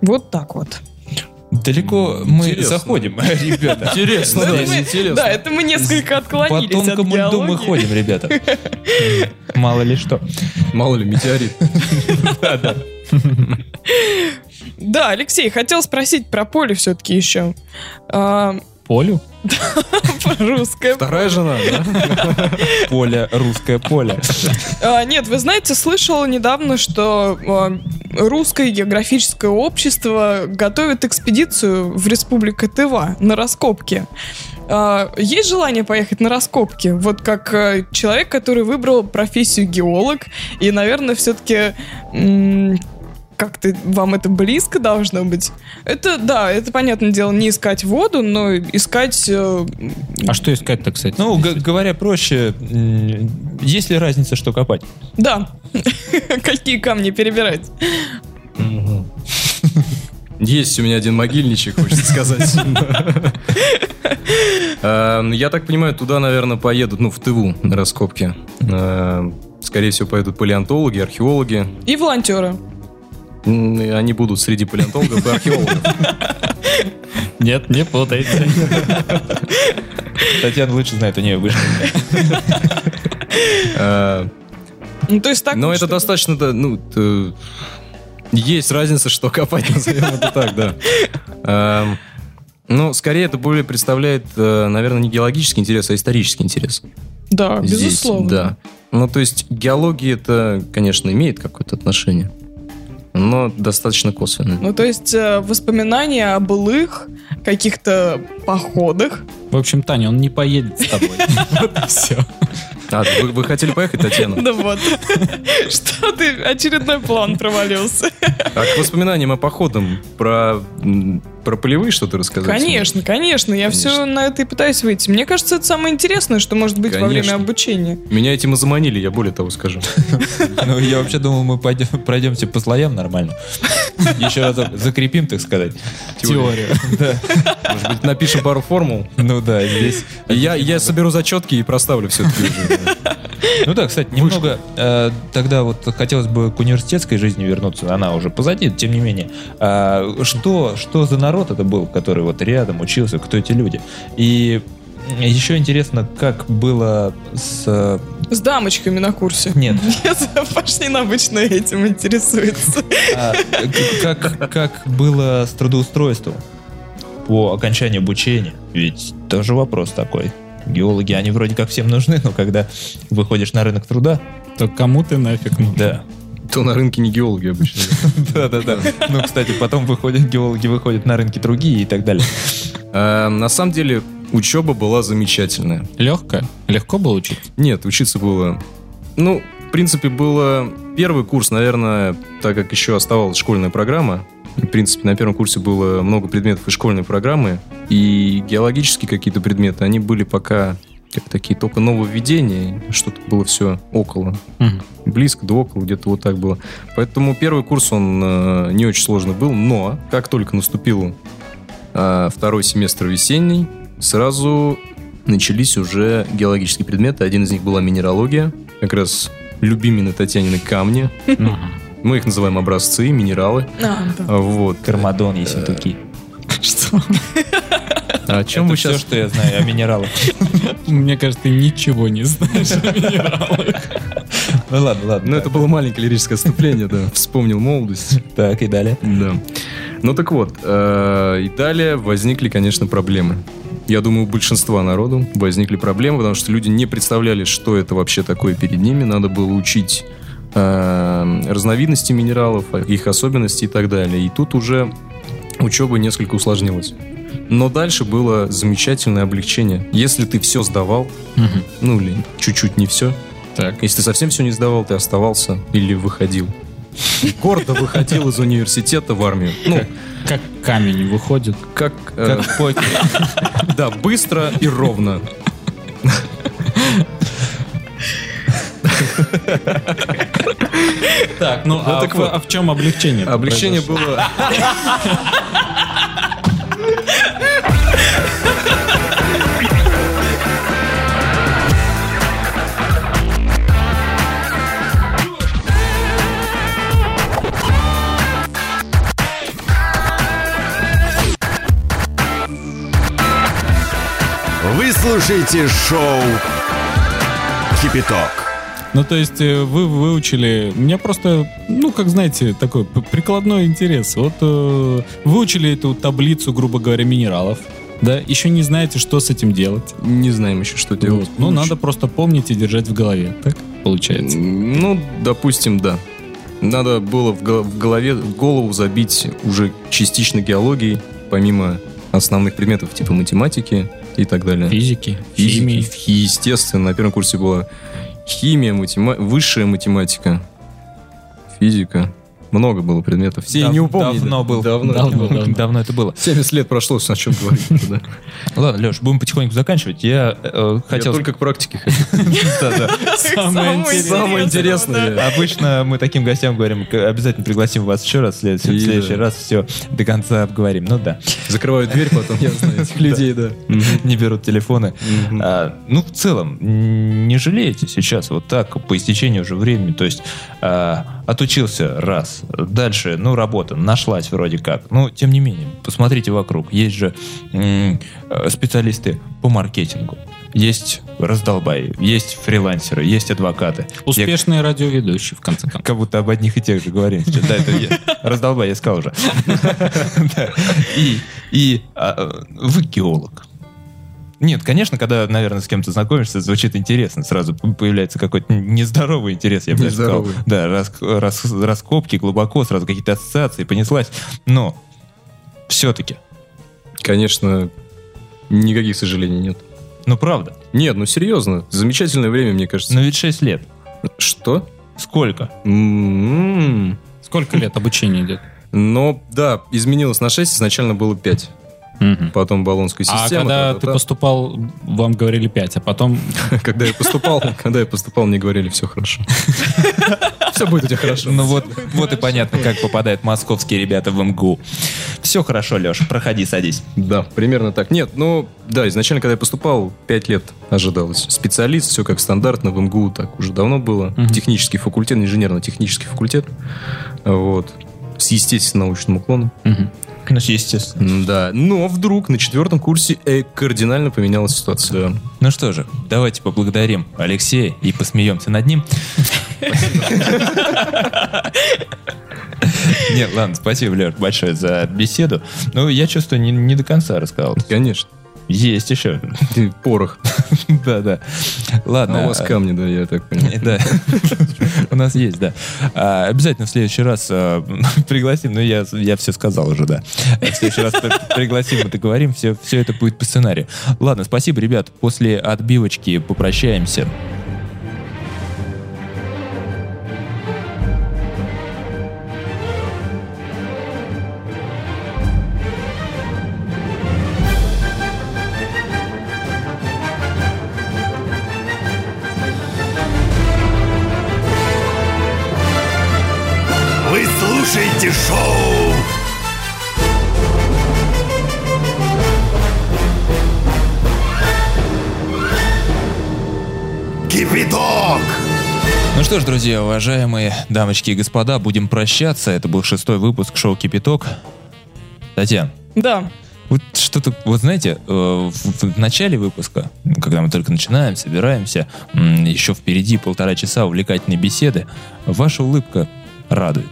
D: Вот так вот.
B: Далеко мы
E: Интересно.
B: заходим, ребята.
E: Интересно, да,
D: это мы-
E: интересно.
D: Да, это мы несколько
B: По
D: отклонились от
B: тонкому льду мы ходим, ребята. Мало ли что.
E: Мало ли, метеорит.
D: Да, Алексей, хотел спросить про поле все-таки еще. А,
C: Полю?
D: Русское
E: Вторая жена, да?
B: Поле, русское поле.
D: А, нет, вы знаете, слышала недавно, что а, русское географическое общество готовит экспедицию в республику Тыва на раскопки. А, есть желание поехать на раскопки? Вот как человек, который выбрал профессию геолог, и, наверное, все-таки как-то вам это близко должно быть. Это, да, это, понятное дело, не искать воду, но искать... э,
C: А что искать-то, кстати?
B: Ну, г- говоря проще, есть ли разница, что копать?
D: да, какие камни перебирать.
E: Есть у меня один могильничек, хочется сказать. Эм, Я так понимаю, туда, наверное, поедут, ну, в Тыву на раскопки. Эм, Скорее всего, поедут палеонтологи, археологи.
D: И волонтеры.
E: Они будут среди палеонтологов и археологов.
C: Нет, не путайте.
B: Татьяна лучше знает, у нее вышли.
E: Э,
D: Ну, то есть так
E: Но это достаточно, да, ну, есть разница, что копать, назовем это так, да. Эм, Ну, скорее это более представляет, э, наверное, не геологический интерес, а исторический интерес.
D: Да,
E: здесь,
D: безусловно.
E: Да. Ну, то есть геология это, конечно, имеет какое-то отношение, но достаточно косвенно.
D: Ну, то есть э, воспоминания о былых каких-то походах.
C: В общем, Таня, он не поедет с тобой. Вот и все.
E: А, вы, вы хотели поехать, Татьяна?
D: Да вот. Что ты, очередной план провалился.
E: А к воспоминаниям о походам про, про полевые что-то рассказать?
D: Конечно, конечно. Я
E: Конечно.
D: все на это и пытаюсь выйти. Мне кажется, это самое интересное, что может быть во время
E: Конечно.
D: обучения.
E: Меня этим и заманили, я более того скажу.
B: Ну, я вообще думал, мы пойдем, пройдемте по слоям нормально. Еще разок закрепим, так сказать.
C: Теорию.
E: Может быть, напишем пару формул?
B: Ну да, здесь...
E: Я, я соберу зачетки и проставлю все-таки уже.
B: Ну да, кстати, немного э, тогда вот хотелось бы к университетской жизни вернуться, она уже позади, тем не менее. А, что, что за народ это был, который вот рядом учился, кто эти люди? И еще интересно, как было с... э,
D: С дамочками на курсе.
B: Нет,
D: Нет, Пашнин обычно этим интересуется.
B: а, как, как было с трудоустройством по окончанию обучения? Ведь тоже вопрос такой. Геологи, они вроде как всем нужны, но когда выходишь на рынок труда,
C: То кому ты нафиг нужен?
B: да,
E: То на рынке не геологи обычно.
B: Да-да-да. Ну, кстати, потом выходят геологи, выходят на рынки другие и так далее.
E: А, На самом деле, учеба была замечательная.
C: Легко? Легко было учить?
E: Нет, учиться было... Ну, в принципе, было первый курс, наверное, так как еще оставалась школьная программа. В принципе, на первом курсе было много предметов из школьной программы. И геологические какие-то предметы, они были пока как такие только нововведения. Что-то было все около.
C: Мгм.
E: Близко, да около, где-то вот так было. Поэтому первый курс, он э, не очень сложный был. Но, как только наступил э, второй семестр весенний, сразу начались уже геологические предметы. Один из них была минералогия. Как раз любимые Татьянины камни.
C: Мгм.
E: Мы их называем образцы, минералы.
D: А, да.
E: А, Вот.
B: Кармадон, ессентуки.
C: Что?
E: А о чем
B: Это
E: вы
B: все,
E: сейчас...
B: что я знаю о минералах.
C: Мне кажется, ты ничего не знаешь о минералах.
B: Ну ладно, ладно.
E: Ну, это было маленькое лирическое отступление, да. Вспомнил молодость.
B: Так, и далее.
E: Да. Ну так вот, э, и далее возникли, конечно, проблемы. Я думаю, у большинства народу возникли проблемы, потому что люди не представляли, что это вообще такое перед ними. Надо было учить э, разновидности минералов, их особенности и так далее. И тут уже учеба несколько усложнилась. Но дальше было замечательное облегчение. Если ты все сдавал,
C: Мгм.
E: ну или чуть-чуть не все,
C: Так.
E: если ты совсем все не сдавал, ты оставался или выходил. гордо выходил из университета в армию. Ну,
C: Как камень выходит.
E: как... э,
B: Как покер.
E: Да, быстро и ровно.
C: Так, ну а,
E: так
C: в,
E: вот.
C: а в чем облегчение?
E: Облегчение было...
A: Вы слушаете шоу «Кипяток».
C: Ну, то есть э, вы выучили... У меня просто, ну, как знаете, такой прикладной интерес. Вот э, выучили эту таблицу, грубо говоря, минералов, да, еще не знаете, что с этим делать.
E: Не знаем еще, что делать.
C: Вот. Ну, надо просто помнить и держать в голове, так получается.
E: Ну, допустим, да. Надо было в го- в голове, в голову забить уже частично геологией, помимо основных предметов типа математики и так далее.
C: Физики,
E: Физики,
C: химии.
E: естественно, на первом курсе была химия, матема- высшая математика, физика. Много было предметов. Все
B: Дав-
E: не упомнили.
B: давно был.
E: Давно.
C: Давно, давно.
B: Давно это было.
E: 70 лет прошло, о чем говорить. да.
B: Ладно, Леш, будем потихоньку заканчивать. Я э,
E: Я
B: хотел...
E: только к практике хочу.
C: Самое интересное.
B: Обычно мы таким гостям говорим, обязательно пригласим вас еще раз, в следующий раз все до конца обговорим. Ну да,
E: Закрываю дверь потом. Я знаю этих людей, да.
B: не берут телефоны. А, ну, в целом, не жалеете сейчас вот так, по истечению уже времени, то есть а, отучился раз, дальше, ну, работа нашлась вроде как. Но, тем не менее, посмотрите вокруг. Есть же м, э, специалисты по маркетингу. Есть раздолбаи, есть фрилансеры, есть адвокаты. Я-
C: Успешные радиоведущие, в конце концов.
B: как будто об одних и тех же говорим. сейчас. Да, это я- раздолбай, я сказал уже. И, а, вы геолог. Нет, конечно, когда, наверное, с кем-то знакомишься, звучит интересно. Сразу появляется какой-то нездоровый интерес, я бы даже сказал.
E: Нездоровый.
B: Да, рас- рас- раскопки глубоко, сразу какие-то ассоциации, понеслась. Но все-таки,
E: Конечно, никаких сожалений нет.
B: ну правда,
E: Нет, ну серьезно, замечательное время, мне кажется.
B: но ведь 6 лет.
E: Что?
B: Сколько?
E: М-м.
C: Сколько лет обучения идет?
E: Но, да, изменилось на 6, изначально было 5. Потом баллонская
C: А
E: система.
C: когда ты
E: та-та-та.
C: поступал, вам говорили 5, а потом...
E: Когда я поступал, когда я поступал, мне говорили, все хорошо. Все будет у тебя хорошо.
B: Ну вот, вот и понятно, как попадают московские ребята в МГУ. Все хорошо, Леш, проходи, садись.
E: Да, примерно так. Нет, ну, да, изначально, когда я поступал, 5 лет ожидалось. Специалист, все как стандартно, в МГУ так уже давно было. Технический факультет, инженерно-технический факультет. Вот. С естественно-научным уклоном.
B: Ну, естественно.
E: Да, но вдруг на четвертом курсе э, кардинально поменялась ситуация. Да.
B: Ну что же, давайте поблагодарим Алексея и посмеемся над ним. Нет, ладно, спасибо, Леш, большое за беседу. Ну, я чувствую, не, не до конца рассказал.
E: Конечно.
B: Есть еще.
E: Ты порох.
B: Да, да. Ладно.
E: А у вас камни, да, я так понимаю.
B: Да, у нас есть, да. А, Обязательно в следующий раз а, пригласим, ну я, я все сказал уже, да. В следующий раз при- пригласим и договорим, все, все это будет по сценарию. Ладно, спасибо, ребят. После отбивочки попрощаемся. Что ж, друзья, уважаемые дамочки и господа, будем прощаться. Это был шестой выпуск шоу «Кипяток». Татьяна,
D: Да.
B: Вот что-то, вот знаете, э, в, в начале выпуска, когда мы только начинаем, собираемся, еще впереди полтора часа увлекательной беседы, ваша улыбка радует.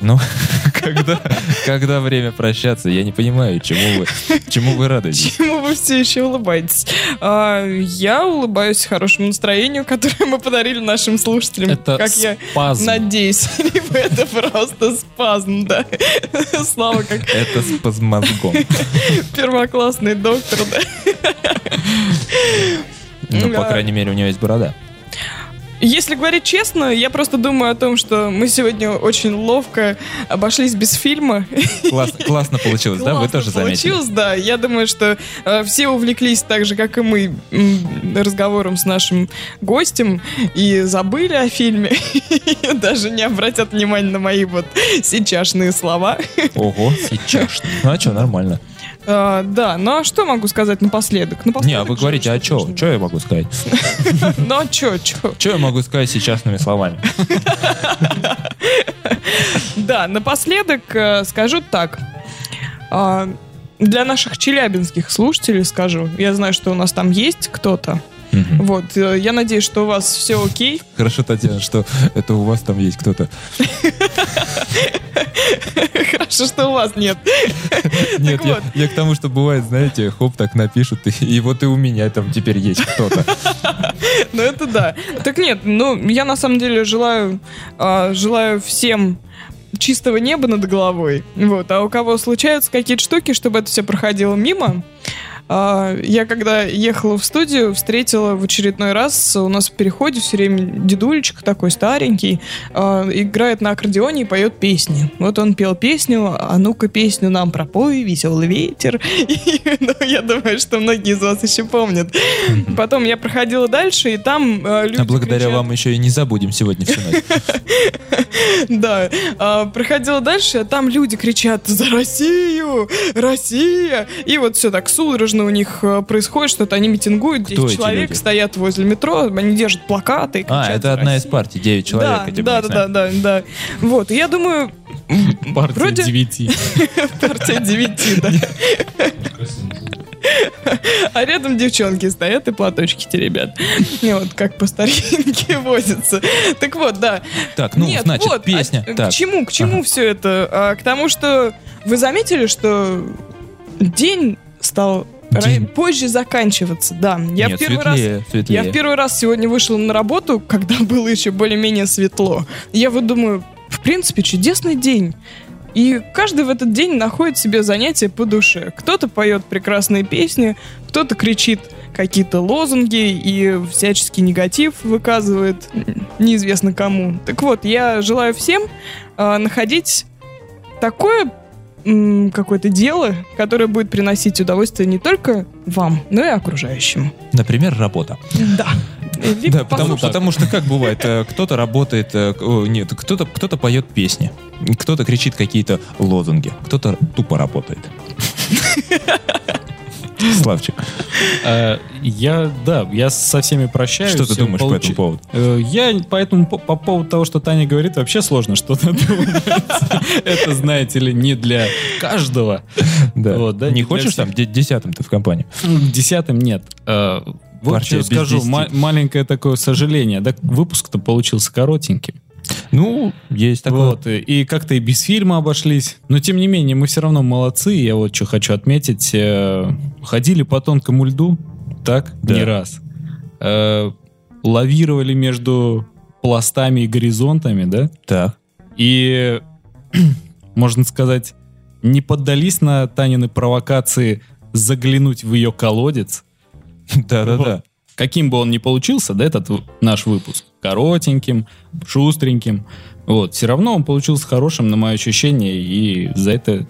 B: Но когда, когда время прощаться, я не понимаю, чему вы, чему вы радуетесь.
D: Чему вы все еще улыбаетесь? А, я улыбаюсь хорошему настроению, которое мы подарили нашим слушателям.
C: Это
D: как я
C: спазм.
D: надеюсь. Либо это просто спазм, да. Слава, как
B: Это с мозгом.
D: первоклассный доктор, да.
B: Ну, по крайней мере, у него есть борода.
D: Если говорить честно, я просто думаю о том, что мы сегодня очень ловко обошлись без фильма.
B: Класс- классно получилось, да? Вы
D: Классно
B: тоже заметили?
D: получилось, да. Я думаю, что э, все увлеклись так же, как и мы, разговором с нашим гостем и забыли о фильме. Даже не обратят внимания на мои вот сейчасшные слова.
B: Ого, сейчас. Ну а что, нормально.
D: А, да, ну а что могу сказать напоследок?
B: Не,
D: Напоследок
B: а вы говорите, а что? Что я могу сказать?
D: Ну а чё, чё?
B: Что я могу сказать сейчасными словами?
D: Да, напоследок э, скажу так. А, Для наших челябинских слушателей скажу. Я знаю, что у нас там есть кто-то. Вот, э, я надеюсь, что у вас все окей.
B: Хорошо, Татьяна, что это у вас там есть кто-то.
D: Хорошо, что у вас нет.
B: Нет, я,
D: вот.
B: я к тому, что бывает, знаете, хоп, так напишут, и, и вот и у меня там теперь есть кто-то.
D: Ну это да. Так нет, ну я на самом деле желаю, а, желаю всем чистого неба над головой. Вот. А у кого случаются какие-то штуки, чтобы это все проходило мимо, я когда ехала в студию, встретила в очередной раз у нас в переходе все время дедулечка такой старенький, а, играет на аккордеоне и поет песни. Вот он пел песню, а ну-ка песню нам пропой, веселый ветер. И, ну, я думаю, что многие из вас еще помнят. Потом я проходила дальше, и там э, люди
B: А благодаря
D: кричат-
B: вам еще и не забудем сегодня всю ночь.
D: Да, а, проходила дальше, а там люди кричат «За Россию! Россия!» И вот все так судорожно у них э, происходит, что-то они митингуют, 10
B: Кто эти
D: человек стоят возле метро, они держат плакаты и
B: А, это
D: «За
B: одна из
D: Россию!»
B: партий, 9 человек.
D: Да, да, да, да, да. Вот, и я думаю,
C: Партия
D: Вроде-
C: девяти.
D: партия девяти, да. А рядом девчонки стоят и платочки теребят. И вот как по старинке возятся. Так вот, да.
B: Так, ну,
D: Нет,
B: значит,
D: вот,
B: песня.
D: а
B: Так.
D: К чему, к чему
B: Ага.
D: все это? А, к тому, что вы заметили, что день стал
B: День.
D: позже заканчиваться. Да, я
B: Нет,
D: в первый раз.
B: светлее, светлее.
D: Я в первый раз сегодня вышла на работу, когда было еще более-менее светло. Я вот думаю, в принципе, чудесный день. И каждый в этот день находит себе занятие по душе. Кто-то поет прекрасные песни, кто-то кричит какие-то лозунги и всяческий негатив выказывает неизвестно кому. Так вот, я желаю всем а, находить такое какое-то дело, которое будет приносить удовольствие не только вам, но и окружающим.
B: Например, работа.
D: Да. Либо
B: Да, потому, потому что как бывает, э, кто-то работает, э, нет, кто-то кто поет песни, кто-то кричит какие-то лозунги, кто-то тупо работает. Славчик,
C: А, Я, да, я со всеми прощаюсь.
B: что ты думаешь по этому поводу?
C: Э, Я поэтому по, по поводу того, что Таня говорит, вообще сложно что-то думать. Это, знаете ли, не для каждого.
B: Да. Не хочешь там де- десятым ты в компании?
C: Десятым нет. Э, Вот что скажу, маленькое такое сожаление. Да, выпуск-то получился коротеньким.
B: Ну, есть такое.
C: Вот, и, как-то и без фильма обошлись. Но тем не менее, мы все равно молодцы. Я вот что хочу отметить. э, ходили по тонкому льду, так,
B: Да.
C: не раз. Э, лавировали между пластами и горизонтами, да?
B: Так.
C: И, можно сказать, не поддались на Танины провокации заглянуть в ее колодец.
B: Да-да-да.
C: Каким бы он ни получился, да, этот наш выпуск, коротеньким, шустреньким, вот, все равно он получился хорошим, на мое ощущение, и за это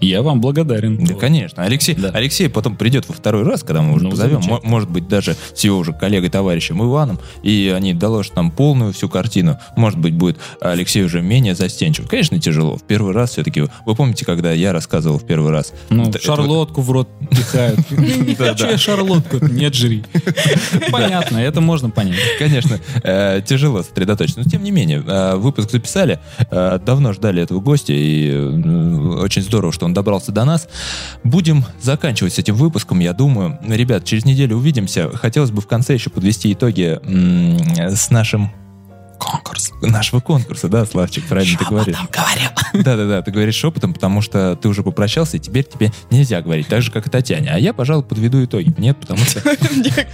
C: я вам благодарен.
B: Да,
C: Вот.
B: конечно. Алексей,
C: Да.
B: Алексей потом придет во второй раз, когда мы уже
C: Ну,
B: позовем, может быть, даже с его уже коллегой, товарищем Иваном, и они доложат нам полную всю картину. Может быть, будет Алексей уже менее застенчив. Конечно, тяжело. В первый раз все-таки... Вы помните, когда я рассказывал в первый раз?
C: Ну,
B: Это- это
C: шарлотку в рот пихают. Не хочу я шарлотку, нет, жри. Понятно, это можно понять.
B: Конечно, э, тяжело сосредоточиться. Но тем не менее, э, выпуск записали. э, давно ждали этого гостя, и очень здорово, что он добрался до нас. Будем заканчивать с этим выпуском, я думаю. Ребят, через неделю увидимся. Хотелось бы в конце еще подвести итоги с нашим конкурс. Нашего конкурса, да, Славчик, правильно ты говоришь. Да-да-да, ты говоришь шепотом, потому что ты уже попрощался, и теперь тебе нельзя говорить, так же, как и Татьяне. А я, пожалуй, подведу итоги. Нет, потому что...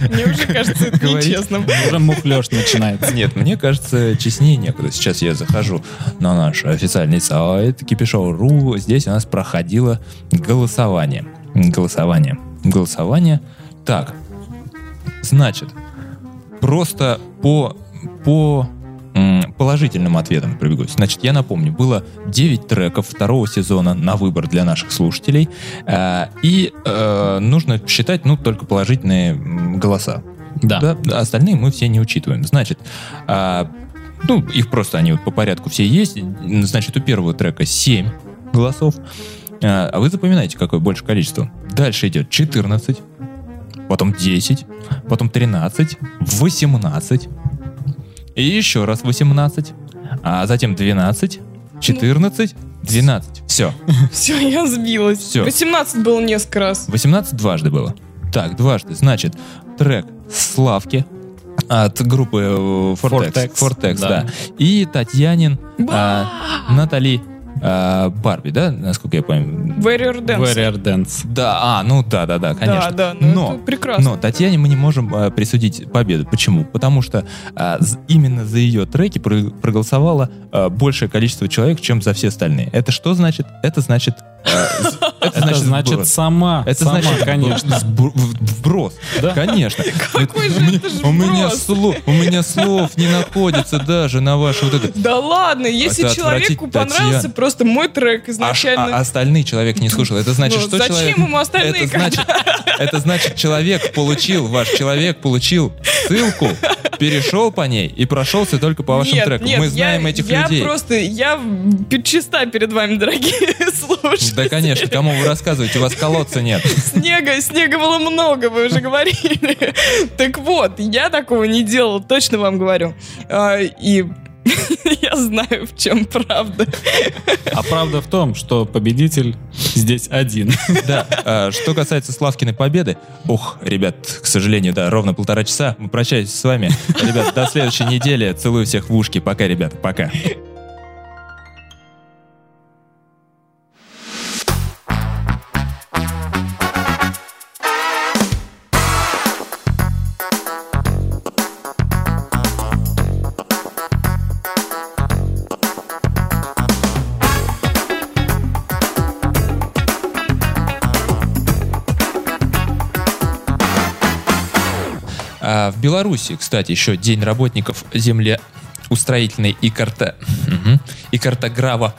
D: Мне уже кажется, это нечестным.
C: Уже мухлёж начинается.
B: Нет, мне кажется, честнее некуда. Сейчас я захожу на наш официальный сайт Кипишоу.ру. Здесь у нас проходило голосование. Голосование. Голосование. Так, значит, просто по по положительным ответам пробегусь. Значит, я напомню, было 9 треков второго сезона на выбор для наших слушателей, э, и э, нужно считать, ну, только положительные голоса.
C: Да.
B: Да, остальные мы все не учитываем. Значит, а, ну, их просто они вот по порядку все есть. Значит, у первого трека 7 голосов. А а вы запоминаете, какое больше количество. Дальше идет 14, потом 10, потом 13, 18, и еще раз 18, а затем 12, 14, 12. Все.
D: Все, я сбилась.
B: Всё.
D: 18 было несколько раз.
B: 18 дважды было. Так, дважды. Значит, трек Славки от группы Fortex.
C: Fortex,
B: Fortex, да.
C: да.
B: И Татьянин а, Натали а, Барби, да, насколько я понимаю?
D: Warrior Dance.
C: Warrior Dance.
B: Да, а, ну да, да, да, конечно.
D: Да, да, ну
B: но,
D: это прекрасно.
B: но Татьяне мы не можем а, присудить победу. Почему? Потому что а, з- именно за ее треки про- проголосовало а, большее количество человек, чем за все остальные. Это что значит? Это значит... а, это
C: значит
B: сброс.
C: сама.
B: Это
C: сама,
B: значит,
C: конечно.
B: вброс.
C: Да.
B: Конечно.
D: Какой же
B: у, меня,
D: это ж
B: у меня
D: вброс?
B: слов, у меня слов не находится даже на ваше вот это.
D: Да ладно, если человеку понравился просто мой трек
B: А,
D: изначально.
B: а остальные человек не слушал. Это значит,
D: Ну,
B: что
D: зачем
B: человек...
D: ему остальные,
B: это значит, это значит, человек получил, ваш человек получил ссылку, перешел по ней и прошелся только по вашим
D: нет,
B: трекам.
D: нет,
B: Мы знаем
D: я,
B: этих
D: я
B: людей.
D: просто, я чиста перед вами, дорогие слушатели.
B: Да, конечно, кому вы рассказываете, у вас колодца нет.
D: Снега, снега было много, вы уже говорили. Так вот, я такого не делал, точно вам говорю. А, И я знаю, в чем правда.
C: А правда в том, что победитель здесь один.
B: Да, а, что касается Славкиной победы, ух, ребят, к сожалению, да, ровно полтора часа, мы прощаемся с вами. Ребят, до следующей недели, целую всех в ушки, пока, ребята, пока. Беларуси, кстати, еще День работников землеустроительной и карта... Мгм. и картографа.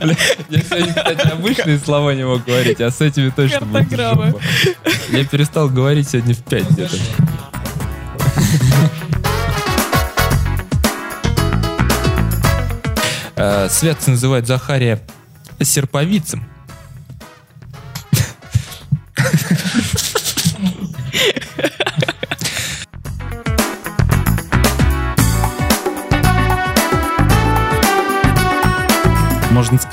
B: Бля, Я сегодня, кстати, обычные слова не мог говорить, а с этими точно жопа. Я перестал говорить сегодня в 5 где-то. Э, Святцы называют Захария серповицем.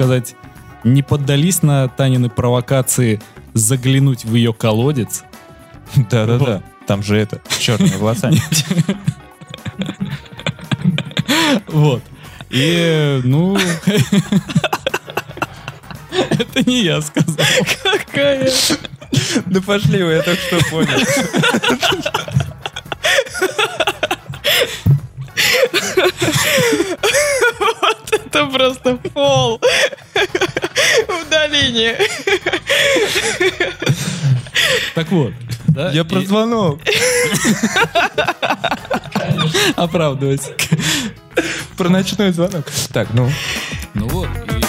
C: Сказать, не поддались на Танины провокации заглянуть в ее колодец.
B: Да-да-да. Там же это, черными волосами.
C: Вот. И, ну... Это не я сказал.
D: Какая?
B: Да пошли вы, я только что понял.
D: Вот это просто пол. В долине.
C: Так вот. да,
B: Я про звонок.
C: Оправдывайся.
B: Про ночной звонок. Так, ну.
C: Ну вот. и